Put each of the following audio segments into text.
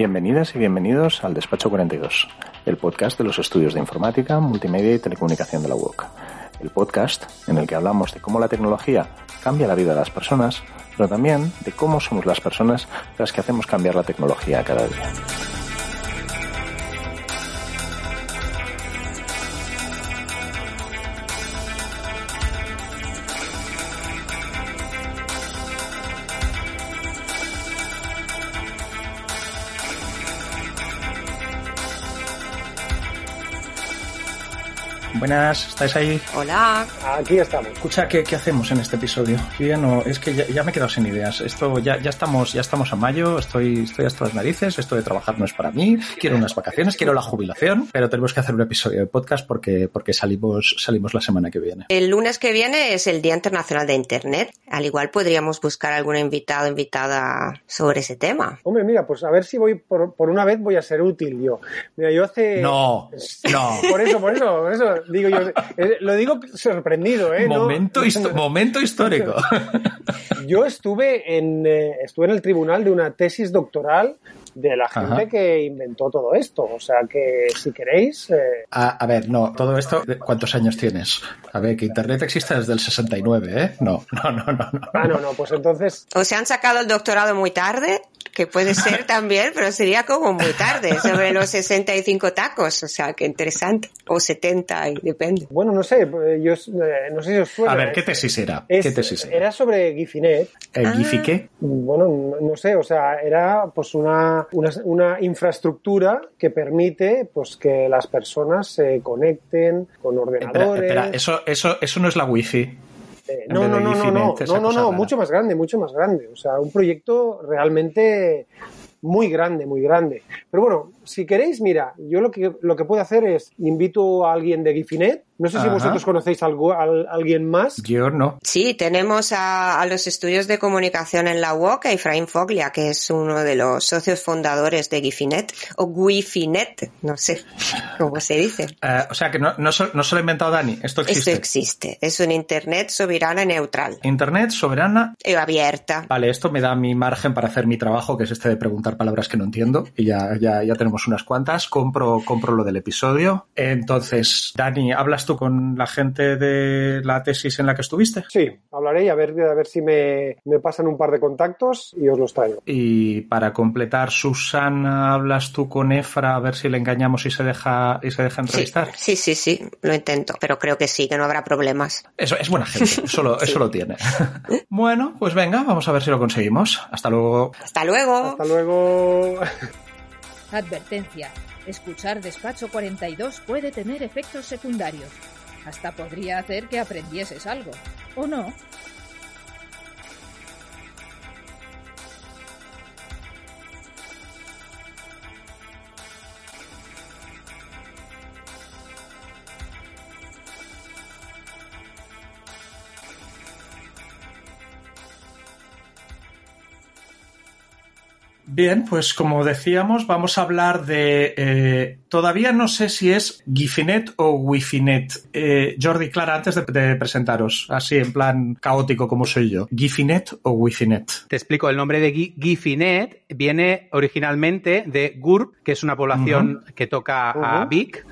Bienvenidas y bienvenidos al Despacho 42, el podcast de los estudios de informática, multimedia y telecomunicación de la UOC. El podcast en el que hablamos de cómo la tecnología cambia la vida de las personas, pero también de cómo somos las personas las que hacemos cambiar la tecnología cada día. Buenas, ¿estáis ahí? Hola. Aquí estamos. Escucha, ¿qué, qué hacemos en este episodio? Yo ya no, es que ya, ya me he quedado sin ideas. Esto ya, ya estamos, ya estamos a mayo, estoy, estoy hasta las narices, esto de trabajar no es para mí, quiero unas vacaciones, quiero la jubilación, pero tenemos que hacer un episodio de podcast porque, porque salimos, salimos la semana que viene. El lunes que viene es el Día Internacional de Internet. Al igual podríamos buscar algún invitado invitada sobre ese tema. Hombre, mira, pues a ver si voy por, por una vez voy a ser útil yo. Mira, yo hace. No, no. Por eso, por eso, por eso digo yo. eh, Lo digo sorprendido, ¿eh? No- Momento, histo- momento histórico. Yo estuve en, eh, estuve en el tribunal de una tesis doctoral de la gente Ajá. que inventó todo esto. O sea que si queréis. eh, A, a ver, no, todo esto, ¿cuántos años tienes? A ver, que Internet existe desde el 69, ¿eh? No, no, no, no. no. Ah, no, no, pues entonces. O se han sacado el doctorado muy tarde, que puede ser también, pero sería como muy tarde, sobre los 65 tacos. O sea, que interesante. O 70, y depende. Bueno, no sé, eh, yo eh, no sé si os suena. A ver, ¿qué es- tesis era? es- ¿Qué tesis era? Era sobre Gifinet. ¿El Ah. Giphy qué? Bueno, no, sé, o sea, era pues una, una, una infraestructura que permite pues que las personas se conecten con Espera, ordenadores. espera, eso, eso, eso no es la wifi. Eh, no, no, no, no, no, no, no, no, mucho más grande, mucho más grande. O sea, un proyecto realmente muy grande, muy grande. Pero bueno, si queréis, mira, yo lo que, lo que puedo hacer es invito a alguien de Gifinet. No sé si Ajá. vosotros conocéis algo, al- alguien más. Yo no. Sí, tenemos a, a los estudios de comunicación en la UOC, a Efraín Foglia, que es uno de los socios fundadores de Gifinet, o Wifinet, no sé cómo se dice. Eh, o sea que no, no, se, no se lo ha inventado Dani. Esto existe. Esto existe. Es un Internet soberana y neutral. Internet soberana. Y abierta. Vale, esto me da mi margen para hacer mi trabajo, que es este de preguntar palabras que no entiendo. Y ya, ya, ya tenemos unas cuantas. Compro, compro lo del episodio. Entonces, Dani, ¿hablas tú con la gente de la tesis en la que estuviste? Sí, hablaré y a ver, a ver si me, me pasan un par de contactos y os los traigo. Y para completar, Susana, ¿hablas tú con Efra a ver si le engañamos y se deja, y se deja entrevistar? sí, sí, sí, lo intento, pero creo que sí, que no habrá problemas. Eso es buena gente, eso lo, eso lo tiene. bueno, pues venga, vamos a ver si lo conseguimos. Hasta luego. Hasta luego. Hasta luego. Advertencia. Escuchar Despacho 42 puede tener efectos secundarios. Hasta podría hacer que aprendieses algo. ¿O no? Bien, pues como decíamos, vamos a hablar de... eh, todavía no sé si es Gifinet o Wifinet. Eh, Jordi, Clara, antes de, de presentaros, así en plan caótico como soy yo, ¿Gifinet o Wifinet? Te explico, el nombre de Gi- Gifinet viene originalmente de Gurb, que es una población que toca a. Vic.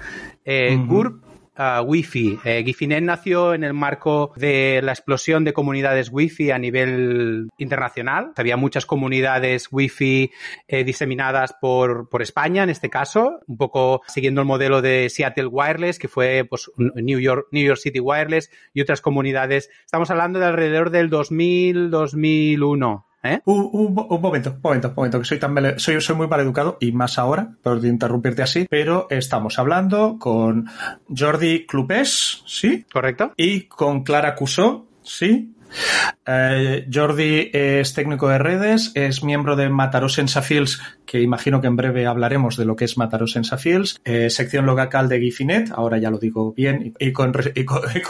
Eh. Gurb uh, Wi-Fi. Eh, Gifinet nació en el marco de la explosión de comunidades Wi-Fi a nivel internacional. Había muchas comunidades Wi-Fi eh, diseminadas por, por España, en este caso, un poco siguiendo el modelo de Seattle Wireless, que fue pues, New, York, New York City Wireless y otras comunidades. Estamos hablando de alrededor del 2000-2001. ¿Eh? Un, un, un, momento, un momento, un momento, que soy tan soy, soy muy mal educado y más ahora, por interrumpirte así, pero estamos hablando con Jordi Clupés, ¿sí? Correcto. Y con Clara Cusó, ¿sí? Eh, Jordi es técnico de redes, es miembro de Mataró Sensafields, que imagino que en breve hablaremos de lo que es Mataró Sensafields, eh, sección local de Gifinet, ahora ya lo digo bien y, con,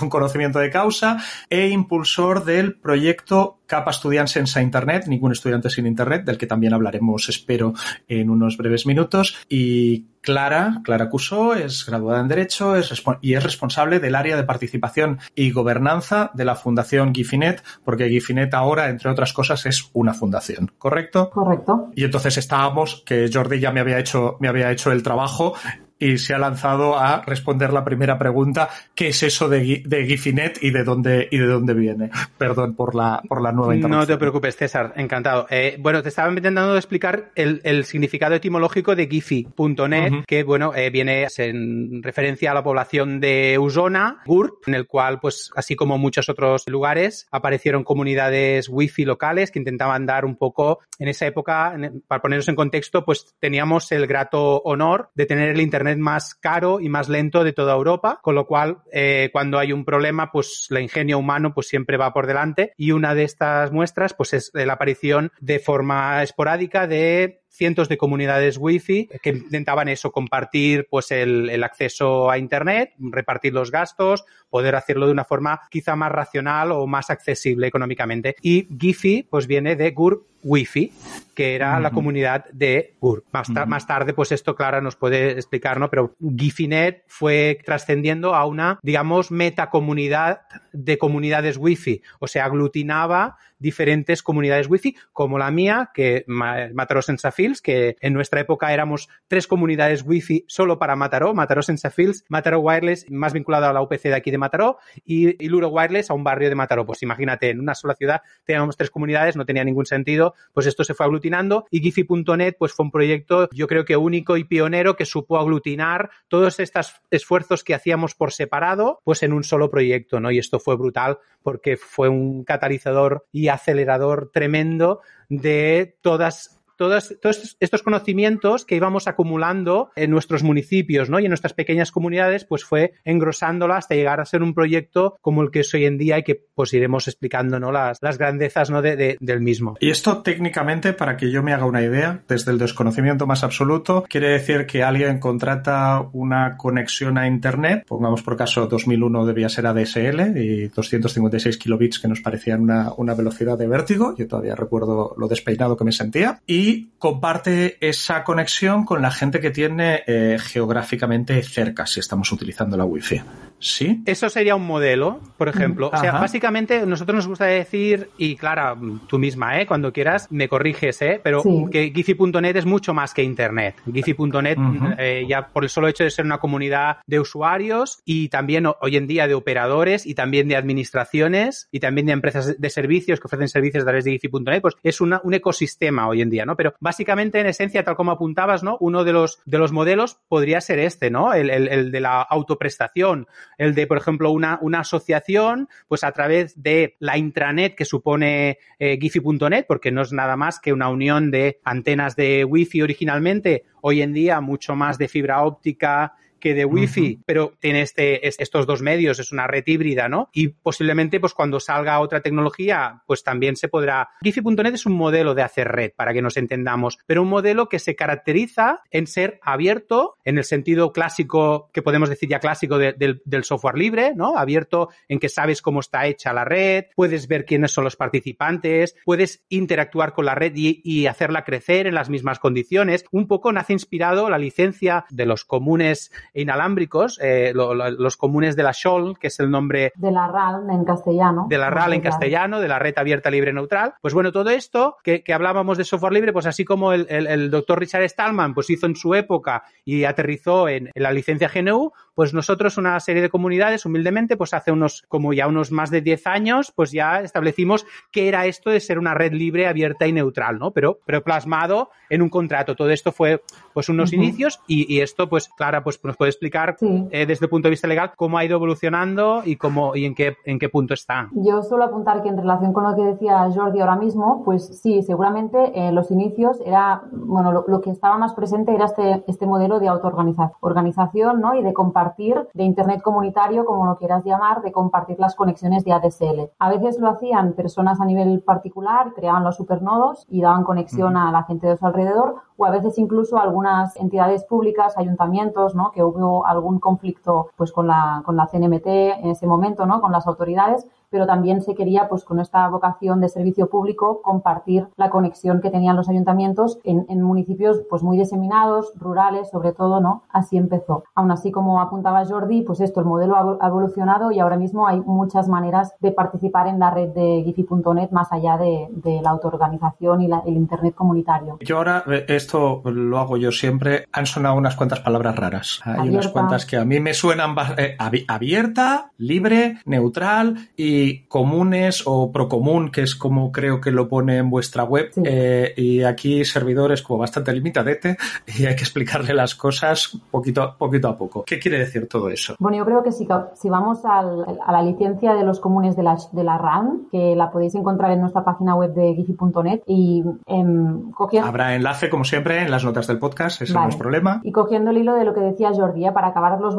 conocimiento de causa, e impulsor del proyecto Capa Estudiants Sense Internet, ningún estudiante sin Internet, del que también hablaremos, espero, en unos breves minutos. Y Clara, Clara Cusó, es graduada en Derecho es y es responsable del área de participación y gobernanza de la Fundación Gifinet, porque Gifinet ahora, entre otras cosas, es una fundación, ¿correcto? Correcto. Y entonces estábamos, que Jordi ya me había hecho, me había hecho el trabajo y se ha lanzado a responder la primera pregunta, ¿qué es eso de, de Gifinet y de dónde y de dónde viene? Perdón por la por la nueva No te preocupes, César, encantado. Eh, bueno, te estaba intentando explicar el, el significado etimológico de Gifi.net, uh -huh. que bueno, eh, viene en referencia a la población de Usona, GURP, en el cual, pues, así como muchos otros lugares, aparecieron comunidades wifi locales que intentaban dar un poco, en esa época, en, para ponernos en contexto, pues teníamos el grato honor de tener el internet más caro y más lento de toda Europa, con lo cual eh, cuando hay un problema, pues la ingenio humano pues siempre va por delante. Y una de estas muestras pues es la aparición de forma esporádica de cientos de comunidades wifi que intentaban eso, compartir pues el, el, acceso a internet, repartir los gastos, poder hacerlo de una forma quizá más racional o más accesible económicamente. Y Gifi pues viene de GURP Wi-Fi, que era uh -huh. la comunidad de GURP. Más, ta uh -huh. más, tarde, pues esto Clara nos puede explicar, ¿no? Pero Gifinet fue trascendiendo a una, digamos, metacomunidad de comunidades Wi-Fi. O sea, aglutinaba diferentes comunidades Wi-Fi, como la mía, que Mataró Sensafields, que en nuestra época éramos tres comunidades Wi-Fi solo para Mataró, Mataró Sensafields, Mataró Wireless, más vinculado a la UPC de aquí de Mataró, y, y Luro Wireless a un barrio de Mataró. Pues imagínate, en una sola ciudad teníamos tres comunidades, no tenía ningún sentido, pues esto se fue aglutinando, y Gifi.net pues fue un proyecto, yo creo que único y pionero que supo aglutinar todos estos esfuerzos que hacíamos por separado, pues en un solo proyecto, ¿no? Y esto fue brutal porque fue un catalizador y acelerador tremendo de todas todos, estos conocimientos que íbamos acumulando en nuestros municipios ¿no? y en nuestras pequeñas comunidades, pues fue engrosándola hasta llegar a ser un proyecto como el que es hoy en día y que pues iremos explicando ¿no? las, las grandezas ¿no? de, del mismo. Y esto técnicamente, para que yo me haga una idea, desde el desconocimiento más absoluto, quiere decir que alguien contrata una conexión a Internet, pongamos por caso 2001 debía ser ADSL y 256 kilobits que nos parecían una, una velocidad de vértigo, yo todavía recuerdo lo despeinado que me sentía, y comparte esa conexión con la gente que tiene eh, geográficamente cerca, si estamos utilizando la Wi-Fi. ¿Sí? Eso sería un modelo, por ejemplo. Ajá. O sea, básicamente nosotros nos gusta decir, y Clara, tú misma, ¿eh? cuando quieras, me corriges, ¿eh? pero sí. que Gifi.net es mucho más que Internet. Gifi.net, uh -huh. eh, ya por el solo hecho de ser una comunidad de usuarios y también hoy en día de operadores y también de administraciones y también de empresas de servicios que ofrecen servicios a través de Gifi.net, pues es una, un ecosistema hoy en día, ¿no? Pero básicamente, en esencia, tal como apuntabas, ¿no? Uno de los, de los modelos podría ser este, ¿no? El, el, de la autoprestación el de, por ejemplo, una, una asociación, pues a través de la intranet que supone eh, Gifi.net, porque no es nada más que una unión de antenas de Wi-Fi originalmente, hoy en día mucho más de fibra óptica que de Wi-Fi, uh -huh. pero tiene este, estos dos medios, es una red híbrida, ¿no? Y posiblemente, pues cuando salga otra tecnología, pues también se podrá. Gifi.net es un modelo de hacer red, para que nos entendamos, pero un modelo que se caracteriza en ser abierto, en el sentido clásico, que podemos decir ya clásico de, de, del software libre, ¿no? Abierto en que sabes cómo está hecha la red, puedes ver quiénes son los participantes, puedes interactuar con la red y, y hacerla crecer en las mismas condiciones. Un poco nace inspirado la licencia de los comunes inalámbricos, eh, los comunes de la SHOL, que es el nombre... De la RAL en castellano. De la RAL en castellano, de la red abierta, libre, neutral. Pues bueno, todo esto que, hablábamos de software libre, pues así como el, el, doctor Richard Stallman pues hizo en su época y aterrizó en, en la licencia GNU, pues nosotros una serie de comunidades, humildemente, pues hace unos, como ya unos más de 10 años, pues ya establecimos qué era esto de ser una red libre, abierta y neutral, ¿no? Pero, pero plasmado en un contrato. Todo esto fue pues unos inicios y, esto, pues Clara, pues puede explicar eh, desde el punto de vista legal cómo ha ido evolucionando y cómo y en qué en qué punto está. Yo suelo apuntar que en relación con lo que decía Jordi ahora mismo, pues sí, seguramente en los inicios era, bueno, lo, que estaba más presente era este, este modelo de autoorganización, ¿no? Y de compartir, de Internet comunitario, como lo quieras llamar, de compartir las conexiones de ADSL. A veces lo hacían personas a nivel particular, creaban los supernodos y daban conexión a la gente de su alrededor, o a veces incluso algunas entidades públicas, ayuntamientos, ¿no? Que hubo algún conflicto pues con la, con la CNMT en ese momento, ¿no? Con las autoridades pero también se quería, pues con esta vocación de servicio público, compartir la conexión que tenían los ayuntamientos en, municipios pues muy diseminados, rurales, sobre todo, ¿no? Así empezó. Aún así, como apuntaba Jordi, pues esto, el modelo ha evolucionado y ahora mismo hay muchas maneras de participar en la red de Gifi.net más allá de, la autoorganización y el Internet comunitario. Yo ahora, eh, esto lo hago yo siempre, han sonado unas cuantas palabras raras. Hay unas cuantas que a mí me suenan eh, abierta, libre, neutral y comunes o procomún, que es como creo que lo pone en vuestra web. Eh, y aquí servidores como bastante limitadete y hay que explicarle las cosas poquito, poquito a poco. ¿Qué quiere decir todo eso? Bueno, yo creo que si, si vamos a la licencia de los comunes de la, de la RAM, que la podéis encontrar en nuestra página web de gifi.net y em, cogiendo... Habrá enlace, como siempre, en las notas del podcast, ese no es problema. Y cogiendo el hilo de lo que decía Jordi, ¿eh? para acabar los,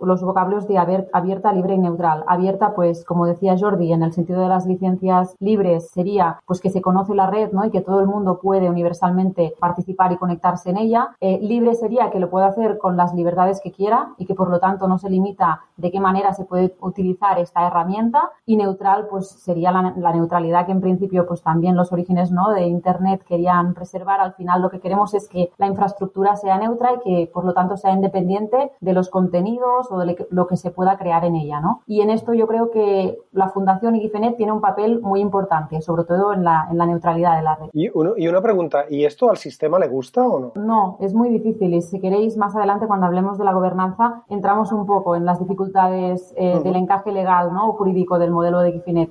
los vocablos de abierta, libre y neutral. Abierta, pues, como decía Jordi, en el sentido de las licencias libres sería pues que se conoce la red ¿no? y que todo el mundo puede universalmente participar y conectarse en ella. Eh, libre sería que lo pueda hacer con las libertades que quiera y que por lo tanto no se limita de qué manera se puede utilizar esta herramienta. Y neutral pues sería la, neutralidad que en principio pues también los orígenes ¿no? de Internet querían preservar. Al final lo que queremos es que la infraestructura sea neutra y que por lo tanto sea independiente de los contenidos o de lo que se pueda crear en ella. ¿no? Y en esto yo creo que la Fundación y GIFENET tiene un papel muy importante, sobre todo en la, en la neutralidad de la red. Y, y, una pregunta, ¿y esto al sistema le gusta o no? No, es muy difícil y si queréis más adelante cuando hablemos de la gobernanza entramos un poco en las dificultades eh, del encaje legal ¿no? o jurídico del modelo de GIFINET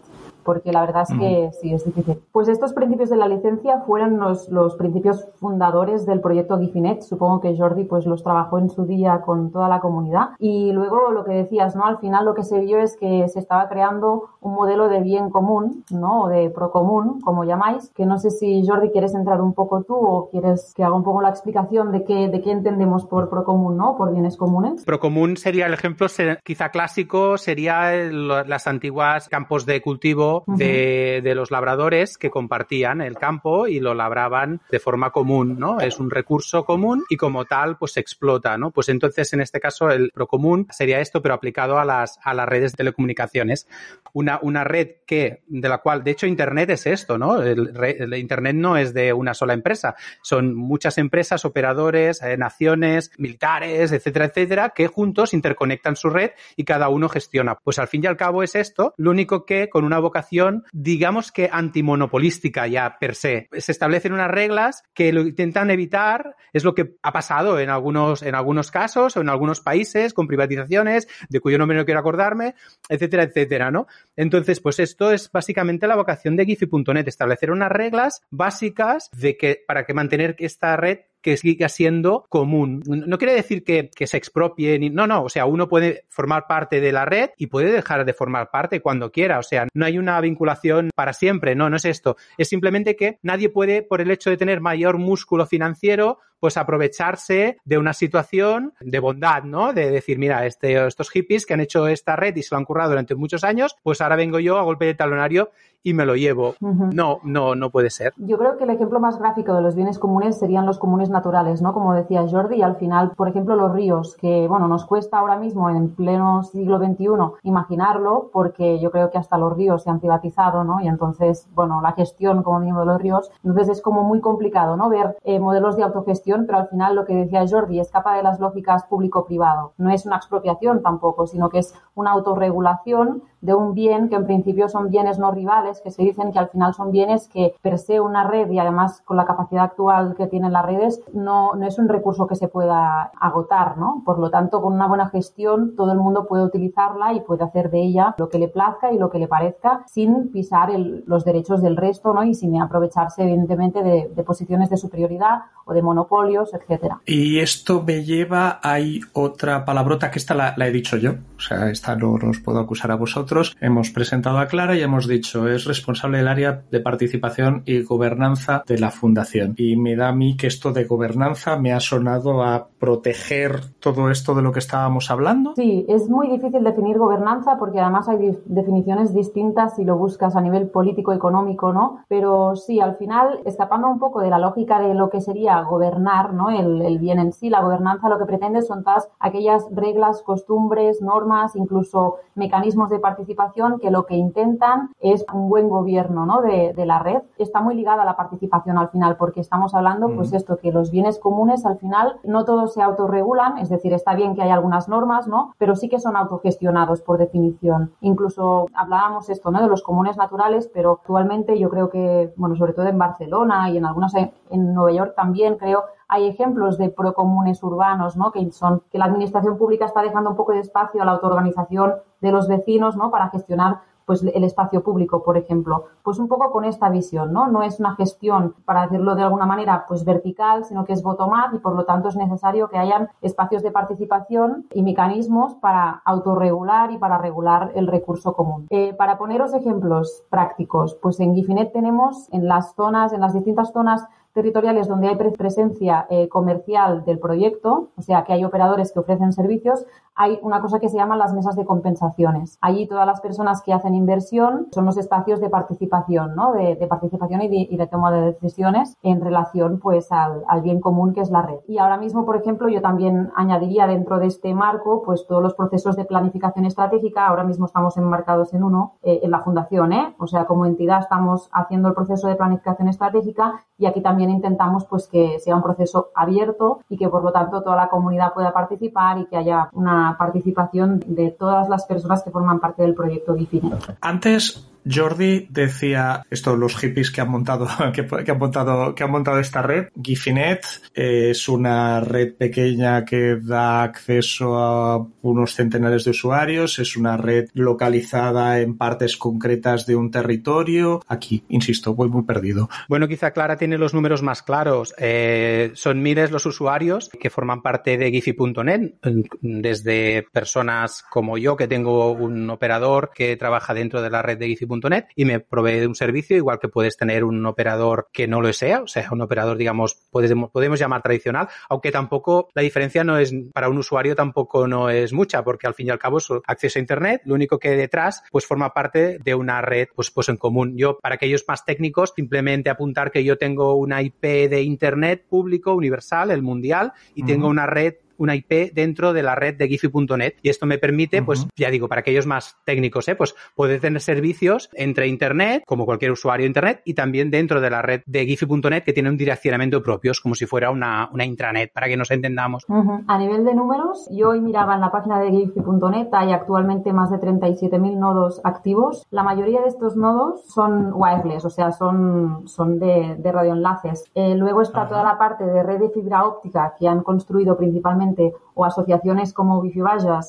porque la verdad es que sí, es difícil. Pues estos principios de la licencia fueron los, los principios fundadores del proyecto Gifinet. Supongo que Jordi pues los trabajó en su día con toda la comunidad. Y luego lo que decías, ¿no? Al final lo que se vio es que se estaba creando un modelo de bien común, ¿no? O de procomún, como llamáis, que no sé si Jordi quieres entrar un poco tú o quieres que haga un poco la explicación de qué, de qué entendemos por procomún, ¿no? Por bienes comunes. Procomún sería el ejemplo quizá clásico, sería las antiguas campos de cultivo de, los labradores que compartían el campo y lo labraban de forma común, ¿no? Es un recurso común y como tal, pues se explota, ¿no? Pues entonces, en este caso, el procomún sería esto, pero aplicado a las, a las redes de telecomunicaciones. Una, una red que, de la cual, de hecho, Internet es esto, ¿no? El, Internet no es de una sola empresa, son muchas empresas, operadores, eh, naciones, militares, etcétera, etcétera, que juntos interconectan su red y cada uno gestiona. Pues al fin y al cabo es esto, lo único que con una vocación digamos que antimonopolística ya per se. Se establecen unas reglas que lo intentan evitar, es lo que ha pasado en algunos, en algunos casos o en algunos países con privatizaciones, de cuyo nombre no quiero acordarme, etcétera, etcétera, ¿no? Entonces, pues esto es básicamente la vocación de Giphy.net, establecer unas reglas básicas de que para que mantener esta red que siga siendo común. No quiere decir que, se expropie, ni, no, no, o sea, uno puede formar parte de la red y puede dejar de formar parte cuando quiera, o sea, no hay una vinculación para siempre, no, no es esto, es simplemente que nadie puede, por el hecho de tener mayor músculo financiero, pues aprovecharse de una situación de bondad, ¿no? De decir, mira, este, estos hippies que han hecho esta red y se lo han currado durante muchos años, pues ahora vengo yo a golpe de talonario y me lo llevo. No, no, no puede ser. Yo creo que el ejemplo más gráfico de los bienes comunes serían los comunes naturales, ¿no? Como decía Jordi, y al final, por ejemplo, los ríos, que, bueno, nos cuesta ahora mismo en pleno siglo XXI imaginarlo, porque yo creo que hasta los ríos se han privatizado, ¿no? Y entonces, bueno, la gestión como mínimo de los ríos, entonces es como muy complicado, ¿no? Ver eh, modelos de autogestión pero al final lo que decía Jordi escapa de las lógicas público-privado. No es una expropiación tampoco, sino que es una autorregulación de un bien que en principio son bienes no rivales, que se dicen que al final son bienes que per se una red y además con la capacidad actual que tienen las redes no, no es un recurso que se pueda agotar, ¿no? Por lo tanto, con una buena gestión todo el mundo puede utilizarla y puede hacer de ella lo que le plazca y lo que le parezca sin pisar los derechos del resto, ¿no? Y sin aprovecharse evidentemente de, de posiciones de superioridad o de monopolios, etcétera. Y esto me lleva, hay otra palabrota que esta la, he dicho yo, o sea, esta no os puedo acusar a vosotros. Hemos presentado a Clara y hemos dicho es responsable del área de participación y gobernanza de la fundación. Y me da a mí que esto de gobernanza me ha sonado a proteger todo esto de lo que estábamos hablando. Sí, es muy difícil definir gobernanza porque además hay definiciones distintas si lo buscas a nivel político, económico, ¿no? Pero sí, al final, escapando un poco de la lógica de lo que sería gobernar, ¿no? El, bien en sí. La gobernanza lo que pretende son todas aquellas reglas, costumbres, normas, incluso mecanismos de participación que lo que intentan es un buen gobierno, ¿no? De, la red. Está muy ligada a la participación al final porque estamos hablando, pues esto, que los bienes comunes al final no todos se autorregulan, es decir, está bien que hay algunas normas, ¿no? Pero sí que son autogestionados por definición. Incluso hablábamos esto, ¿no? De los comunes naturales, pero actualmente yo creo que, bueno, sobre todo en Barcelona y en algunas en Nueva York también creo hay ejemplos de procomunes urbanos, ¿no? Que son que la administración pública está dejando un poco de espacio a la autoorganización de los vecinos, ¿no? Para gestionar pues el espacio público, por ejemplo, pues un poco con esta visión, ¿no? No es una gestión, para decirlo de alguna manera, pues vertical, sino que es bottom-up y por lo tanto es necesario que hayan espacios de participación y mecanismos para autorregular y para regular el recurso común. Eh, para poneros ejemplos prácticos, pues en Gifinet tenemos en las zonas, en las distintas zonas territoriales donde hay presencia eh, comercial del proyecto, o sea, que hay operadores que ofrecen servicios, hay una cosa que se llama las mesas de compensaciones. Allí todas las personas que hacen inversión son los espacios de participación, ¿no? De, participación y de, toma de decisiones en relación, pues, al, bien común que es la red. Y ahora mismo, por ejemplo, yo también añadiría dentro de este marco, pues, todos los procesos de planificación estratégica. Ahora mismo estamos enmarcados en uno, eh, en la fundación, ¿eh? O sea, como entidad estamos haciendo el proceso de planificación estratégica y aquí también intentamos, pues, que sea un proceso abierto y que, por lo tanto, toda la comunidad pueda participar y que haya una participación de todas las personas que forman parte del proyecto Gifinet. Antes Jordi decía esto los hippies que han montado que, han montado que han montado esta red Gifinet es una red pequeña que da acceso a unos centenares de usuarios es una red localizada en partes concretas de un territorio. Aquí insisto voy muy perdido. Bueno quizá Clara tiene los números más claros. Eh, son miles los usuarios que forman parte de Gifi.net desde personas como yo que tengo un operador que trabaja dentro de la red de Gifi y me provee de un servicio, igual que puedes tener un operador que no lo sea, o sea, un operador, digamos, podemos, podemos llamar tradicional, aunque tampoco la diferencia no es, para un usuario tampoco no es mucha, porque al fin y al cabo es acceso a Internet, lo único que detrás, pues forma parte de una red, pues, pues en común. Yo, para aquellos más técnicos, simplemente apuntar que yo tengo una IP de Internet público, universal, el mundial, y tengo una red una IP dentro de la red de Giphy.net y esto me permite, pues ya digo, para aquellos más técnicos, ¿eh? pues poder tener servicios entre Internet, como cualquier usuario de Internet, y también dentro de la red de Giphy.net que tiene un direccionamiento propio, como si fuera una, una intranet, para que nos entendamos. A nivel de números, yo hoy miraba en la página de Giphy.net, hay actualmente más de 37.000 nodos activos. La mayoría de estos nodos son wireless, o sea, son, son de, de radioenlaces. Eh, luego está toda la parte de red de fibra óptica que han construido principalmente o asociaciones como Wi-Fi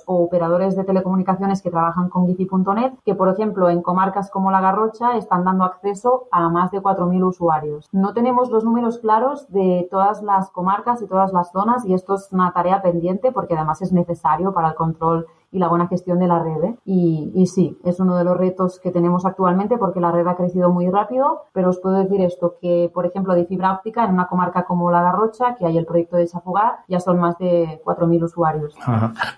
o operadores de telecomunicaciones que trabajan con Wi-Fi.net, que por ejemplo en comarcas como La Garrocha están dando acceso a más de 4.000 usuarios. No tenemos los números claros de todas las comarcas y todas las zonas y esto es una tarea pendiente porque además es necesario para el control y la buena gestión de la red. ¿eh? Y, y, sí, es uno de los retos que tenemos actualmente porque la red ha crecido muy rápido, pero os puedo decir esto, que por ejemplo de fibra óptica en una comarca como La Garrocha, que hay el proyecto de Chafugar, ya son más de 4.000 usuarios.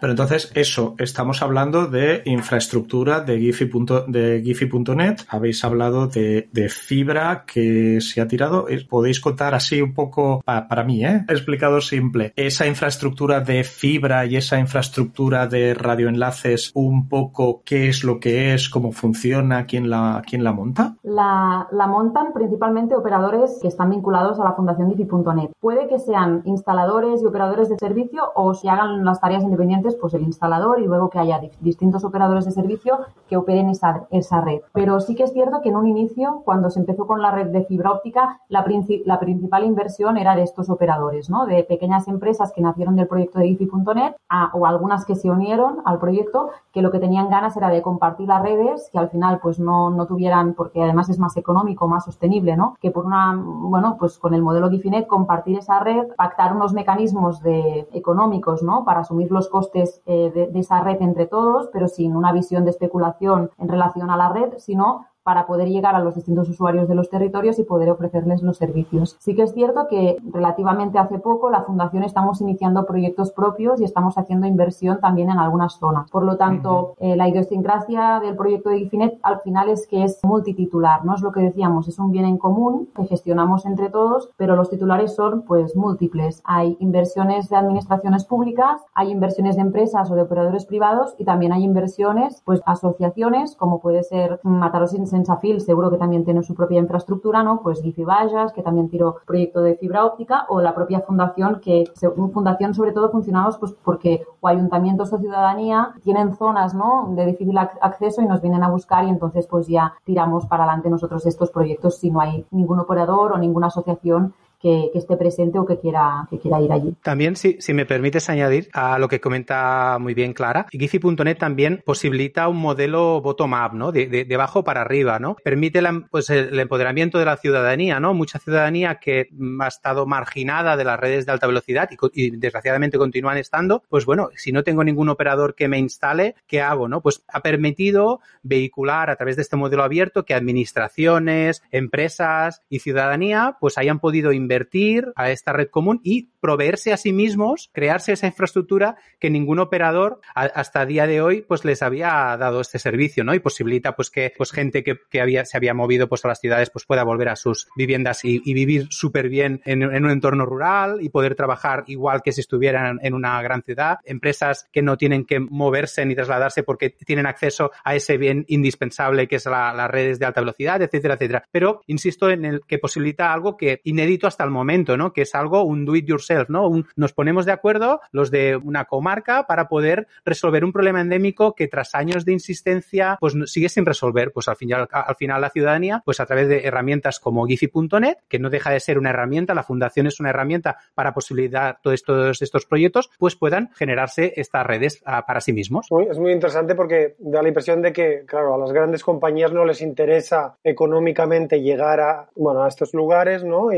Pero entonces eso, estamos hablando de infraestructura de Giphy.net, de habéis hablado de, de, fibra que se ha tirado, podéis contar así un poco, para, para mí, ¿eh? explicado simple, esa infraestructura de fibra y esa infraestructura de radio radioenlaces un poco qué es lo que es, cómo funciona, quién la, quién la monta? La, montan principalmente operadores que están vinculados a la Fundación Gifi.net. Puede que sean instaladores y operadores de servicio o si hagan las tareas independientes, pues el instalador y luego que haya distintos operadores de servicio que operen esa, esa red. Pero sí que es cierto que en un inicio, cuando se empezó con la red de fibra óptica, la, principal inversión era de estos operadores, ¿no? De pequeñas empresas que nacieron del proyecto de Gifi.net o algunas que se unieron al proyecto que lo que tenían ganas era de compartir las redes que al final pues no, no tuvieran, porque además es más económico, más sostenible, ¿no? Que por una, bueno, pues con el modelo Gifinet compartir esa red, pactar unos mecanismos de, económicos, ¿no? Para asumir los costes eh, de, de esa red entre todos, pero sin una visión de especulación en relación a la red, sino para poder llegar a los distintos usuarios de los territorios y poder ofrecerles los servicios. Sí que es cierto que relativamente hace poco la Fundación estamos iniciando proyectos propios y estamos haciendo inversión también en algunas zonas. Por lo tanto, eh, la idiosincrasia del proyecto de Gifinet al final es que es multititular, ¿no? Es lo que decíamos, es un bien en común que gestionamos entre todos, pero los titulares son pues múltiples. Hay inversiones de administraciones públicas, hay inversiones de empresas o de operadores privados y también hay inversiones pues asociaciones como puede ser Mataros Sensafil seguro que también tiene su propia infraestructura, ¿no? Pues Gifi Vallas, que también tiró proyecto de fibra óptica, o la propia fundación, que fundación sobre todo funcionamos pues porque o ayuntamientos o ciudadanía tienen zonas, ¿no? De difícil acceso y nos vienen a buscar y entonces pues ya tiramos para adelante nosotros estos proyectos si no hay ningún operador o ninguna asociación que, esté presente o que quiera, que quiera ir allí. También, si, si me permites añadir a lo que comenta muy bien Clara, Giphy.net también posibilita un modelo bottom-up, ¿no? De, de, abajo para arriba, ¿no? Permite pues el empoderamiento de la ciudadanía, ¿no? Mucha ciudadanía que ha estado marginada de las redes de alta velocidad y, desgraciadamente continúan estando, pues bueno, si no tengo ningún operador que me instale, ¿qué hago, no? Pues ha permitido vehicular a través de este modelo abierto que administraciones, empresas y ciudadanía pues hayan podido invertir a esta red común y proveerse a sí mismos, crearse esa infraestructura que ningún operador hasta el día de hoy pues les había dado este servicio, ¿no? Y posibilita pues que pues gente que, que había, se había movido pues a las ciudades pues pueda volver a sus viviendas y, y vivir súper bien en, en, un entorno rural y poder trabajar igual que si estuvieran en una gran ciudad. Empresas que no tienen que moverse ni trasladarse porque tienen acceso a ese bien indispensable que es la, las redes de alta velocidad, etcétera, etcétera. Pero insisto en el que posibilita algo que inédito hasta el momento, ¿no? Que es algo, un do it yourself, ¿no? nos ponemos de acuerdo los de una comarca para poder resolver un problema endémico que tras años de insistencia, pues sigue sin resolver. Pues al final, al final la ciudadanía, pues a través de herramientas como Gifi.net, que no deja de ser una herramienta, la fundación es una herramienta para posibilitar todos estos, proyectos, pues puedan generarse estas redes uh, para sí mismos. Es muy interesante porque da la impresión de que, claro, a las grandes compañías no les interesa económicamente llegar a, bueno, a estos lugares, ¿no?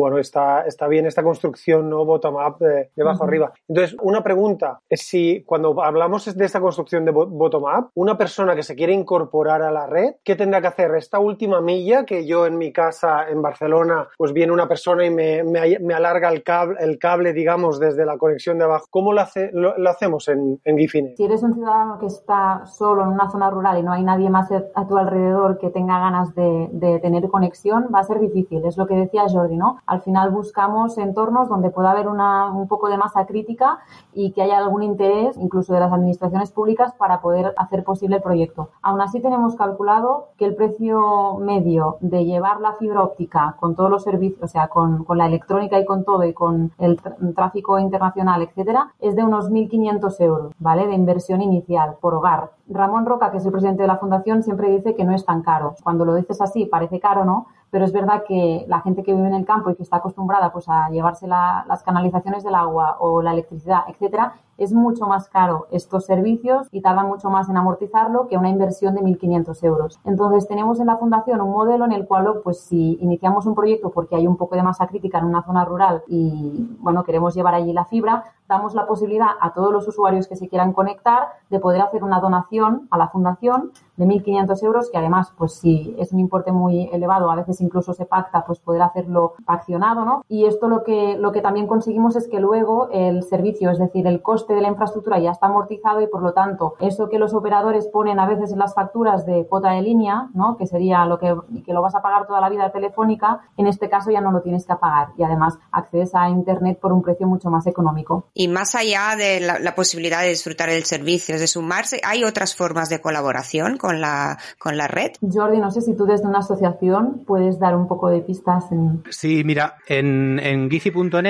Bueno, está, está bien esta construcción no bottom-up de, de, bajo uh -huh. arriba. Entonces, una pregunta es si cuando hablamos de esta construcción de bottom-up, una persona que se quiere incorporar a la red, ¿qué tendrá que hacer? Esta última milla que yo en mi casa en Barcelona, pues viene una persona y me, me, me alarga el cable, el cable, digamos, desde la conexión de abajo. ¿Cómo lo, hace, lo, lo hacemos en, en Gifine? Si eres un ciudadano que está solo en una zona rural y no hay nadie más a tu alrededor que tenga ganas de, de tener conexión, va a ser difícil. Es lo que decía Jordi, ¿no? Al final buscamos entornos donde pueda haber una, un poco de masa crítica y que haya algún interés, incluso de las administraciones públicas, para poder hacer posible el proyecto. Aún así, tenemos calculado que el precio medio de llevar la fibra óptica con todos los servicios, o sea, con, con la electrónica y con todo y con el tráfico internacional, etcétera, es de unos 1.500 euros, ¿vale? De inversión inicial por hogar. Ramón Roca, que es el presidente de la fundación, siempre dice que no es tan caro. Cuando lo dices así, parece caro, ¿no? Pero es verdad que la gente que vive en el campo y que está acostumbrada pues a llevarse la, las canalizaciones del agua o la electricidad, etcétera, es mucho más caro estos servicios y tardan mucho más en amortizarlo que una inversión de 1.500 euros. Entonces tenemos en la fundación un modelo en el cual, pues si iniciamos un proyecto porque hay un poco de masa crítica en una zona rural y bueno queremos llevar allí la fibra, damos la posibilidad a todos los usuarios que se quieran conectar de poder hacer una donación a la fundación de 1.500 euros, que además, pues si es un importe muy elevado, a veces incluso se pacta, pues poder hacerlo accionado, ¿no? Y esto lo que, lo que también conseguimos es que luego el servicio, es decir, el coste de la infraestructura ya está amortizado y por lo tanto, eso que los operadores ponen a veces en las facturas de cuota de línea, ¿no? Que sería lo que, que lo vas a pagar toda la vida telefónica, en este caso ya no lo tienes que pagar y además accedes a Internet por un precio mucho más económico. Y más allá de la, posibilidad de disfrutar del servicio, de sumarse, ¿hay otras formas de colaboración con la, con la red? Jordi, no sé si tú desde una asociación puedes dar un poco de pistas. En... Sí, mira, en, en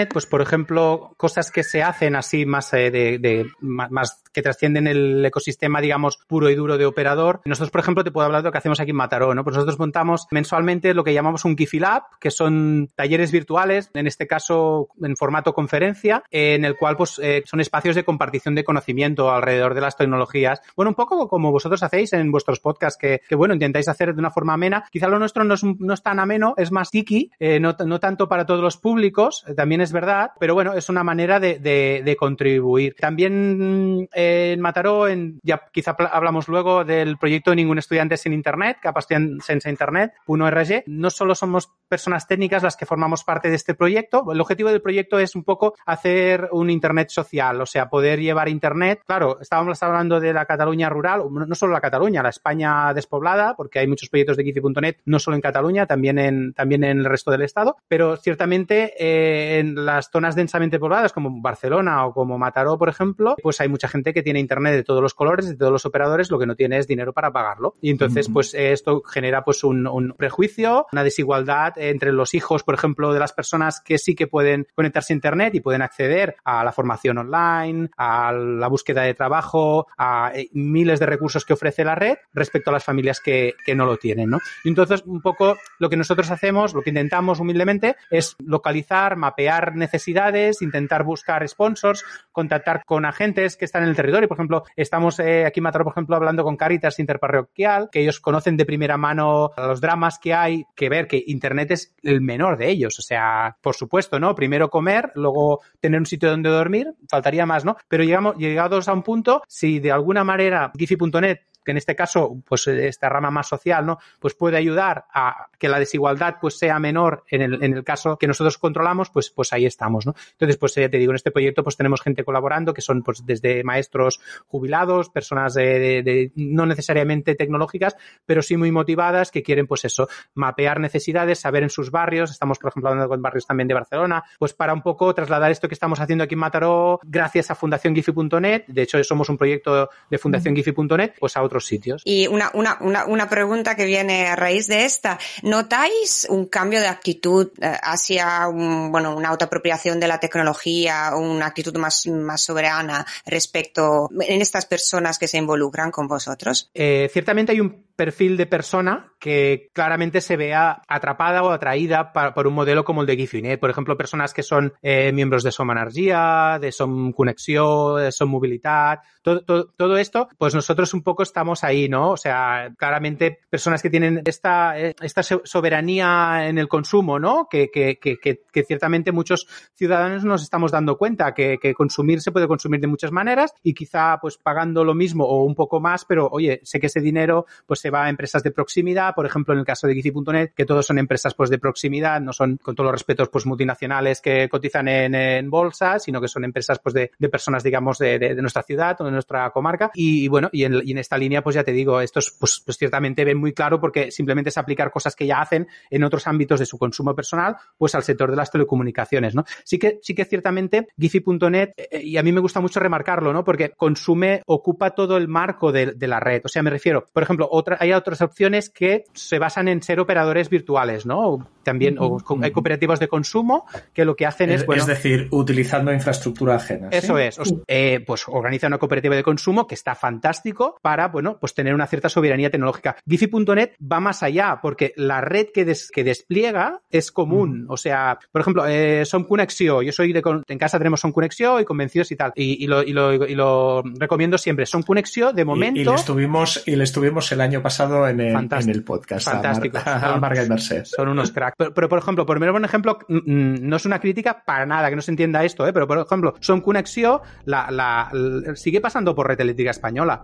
pues por ejemplo, cosas que se hacen así más eh, de, de más que trascienden el ecosistema, digamos, puro y duro de operador. Nosotros, por ejemplo, te puedo hablar de lo que hacemos aquí en Mataró, ¿no? Pues nosotros montamos mensualmente lo que llamamos un Giphy Lab, que son talleres virtuales, en este caso en formato conferencia, en el cual pues eh, son espacios de compartición de conocimiento alrededor de las tecnologías. Bueno, un poco como vosotros hacéis en vuestros podcasts, que, que bueno, intentáis hacer de una forma amena. Quizá lo nuestro no es, no es tan ameno, es más tiki, eh, no, no, tanto para todos los públicos, eh, también es verdad, pero bueno, es una manera de, contribuir. También en Mataró, en, ya quizá hablamos luego del proyecto Ningún Estudiante sin Internet, Capacidad Sense Internet, 1RG. No solo somos personas técnicas las que formamos parte de este proyecto, el objetivo del proyecto es un poco hacer un Internet social, o sea, poder llevar Internet. Claro, estábamos hablando de la Cataluña rural, no solo la Cataluña, la España despoblada, porque hay muchos proyectos de Giphy.net, no solo en Cataluña, también en, también en el resto del estado, pero ciertamente eh, en las zonas densamente pobladas como Barcelona o como Mataró, por ejemplo, pues hay mucha gente que tiene internet de todos los colores, de todos los operadores, lo que no tiene es dinero para pagarlo. Y entonces, pues esto genera pues un, un, prejuicio, una desigualdad entre los hijos, por ejemplo, de las personas que sí que pueden conectarse a internet y pueden acceder a la formación online, a la búsqueda de trabajo, a eh, miles de recursos que ofrece la red respecto a las familias que, que no lo tienen, ¿no? Y entonces, un poco lo que nosotros hacemos, lo que intentamos humildemente es localizar, mapear necesidades, intentar buscar sponsors, contactar con agentes que están en el territorio. Por ejemplo, estamos eh, aquí en por ejemplo, hablando con Caritas Interparroquial, que ellos conocen de primera mano los dramas que hay, que ver que Internet es el menor de ellos. O sea, por supuesto, ¿no? Primero comer, luego tener un sitio donde dormir, faltaría más, ¿no? Pero llegamos, llegados a un punto, si de alguna manera Giphy.net que en este caso, pues esta rama más social, ¿no? Pues puede ayudar a que la desigualdad pues sea menor en el, en el caso que nosotros controlamos, pues, pues ahí estamos, ¿no? Entonces, pues ya te digo, en este proyecto pues tenemos gente colaborando que son pues desde maestros jubilados, personas de, de, de no necesariamente tecnológicas, pero sí muy motivadas que quieren pues eso, mapear necesidades, saber en sus barrios, estamos por ejemplo hablando con barrios también de Barcelona, pues para un poco trasladar esto que estamos haciendo aquí en Mataró gracias a Fundación Giphy.net, de hecho somos un proyecto de Fundación Giphy.net, pues a otros sitios. Y una, una, una, una, pregunta que viene a raíz de esta. ¿Notáis un cambio de actitud eh, hacia un, bueno, una autoapropiación de la tecnología, una actitud más, más soberana respecto en estas personas que se involucran con vosotros? Eh, ciertamente hay un perfil de persona que claramente se vea atrapada o atraída por un modelo como el de Gifinet. Por ejemplo, personas que son eh, miembros de Som Energia, de Som Connexió, de Som Movilidad, todo, todo, todo, esto, pues nosotros un poco estamos ahí, ¿no? O sea, claramente personas que tienen esta, esta soberanía en el consumo, ¿no? Que, que, que, que ciertamente muchos ciudadanos nos estamos dando cuenta que consumir se puede consumir de muchas maneras y quizá pues pagando lo mismo o un poco más, pero oye, sé que ese dinero pues se va a empresas de proximidad, por ejemplo, en el caso de Giphy.net, que todos son empresas pues de proximidad, no son con todos los respetos pues multinacionales que cotizan en, en bolsa, sino que son empresas pues de, personas, digamos, de, nuestra ciudad o de nuestra comarca. Y, bueno, y en, esta línea, pues ya te digo, estos pues, pues ciertamente ven muy claro porque simplemente es aplicar cosas que ya hacen en otros ámbitos de su consumo personal, pues al sector de las telecomunicaciones, ¿no? Sí que, sí que ciertamente Giphy.net, eh, y a mí me gusta mucho remarcarlo, ¿no? Porque consume, ocupa todo el marco de la red. O sea, me refiero, por ejemplo, otra, hay otras opciones que se basan en ser operadores virtuales, ¿no? También o, hay cooperativas de consumo que lo que hacen es, es bueno, es decir, utilizando infraestructura ajena. ¿sí? Eso es. Eh, pues organiza una cooperativa de consumo que está fantástico para, bueno, pues tener una cierta soberanía tecnológica. Giphy.net va más allá porque la red que, des, que despliega es común. O sea, por ejemplo, eh, Son Conexio. Yo soy de, en casa tenemos Son Conexio y convencidos y tal. Y, y, lo, y, lo, y lo recomiendo siempre. Son Conexio, de momento. Y, y le estuvimos, y le estuvimos el año pasado en el, en el podcast. Fantástico. A, Mar a Margaret Merced. Son unos cracks. Pero, pero, por ejemplo, por un ejemplo, no es una crítica para nada, que no se entienda esto, ¿eh? pero por ejemplo, Son Conexio la, la, la, sigue pasando por red eléctrica española.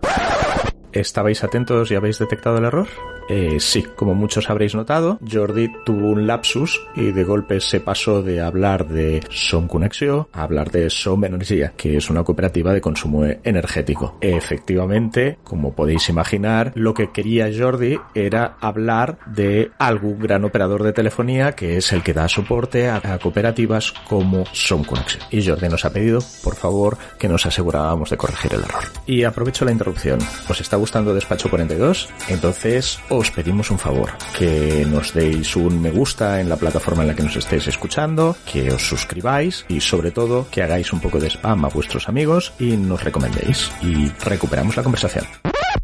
¿Estabais atentos y habéis detectado el error? Eh, sí, como muchos habréis notado, Jordi tuvo un lapsus y de golpe se pasó de hablar de Som Connexió a hablar de Som Energía, que es una cooperativa de consumo energético. Efectivamente, como podéis imaginar, lo que quería Jordi era hablar de algún gran operador de telefonía que es el que da soporte a, cooperativas como Som Connexió. Y Jordi nos ha pedido, por favor, que nos asegurábamos de corregir el error. Y aprovecho la interrupción. ¿Os está gustando Despacho 42? Entonces, os pedimos un favor, que nos deis un me gusta en la plataforma en la que nos estéis escuchando, que os suscribáis y sobre todo que hagáis un poco de spam a vuestros amigos y nos recomendéis y recuperamos la conversación.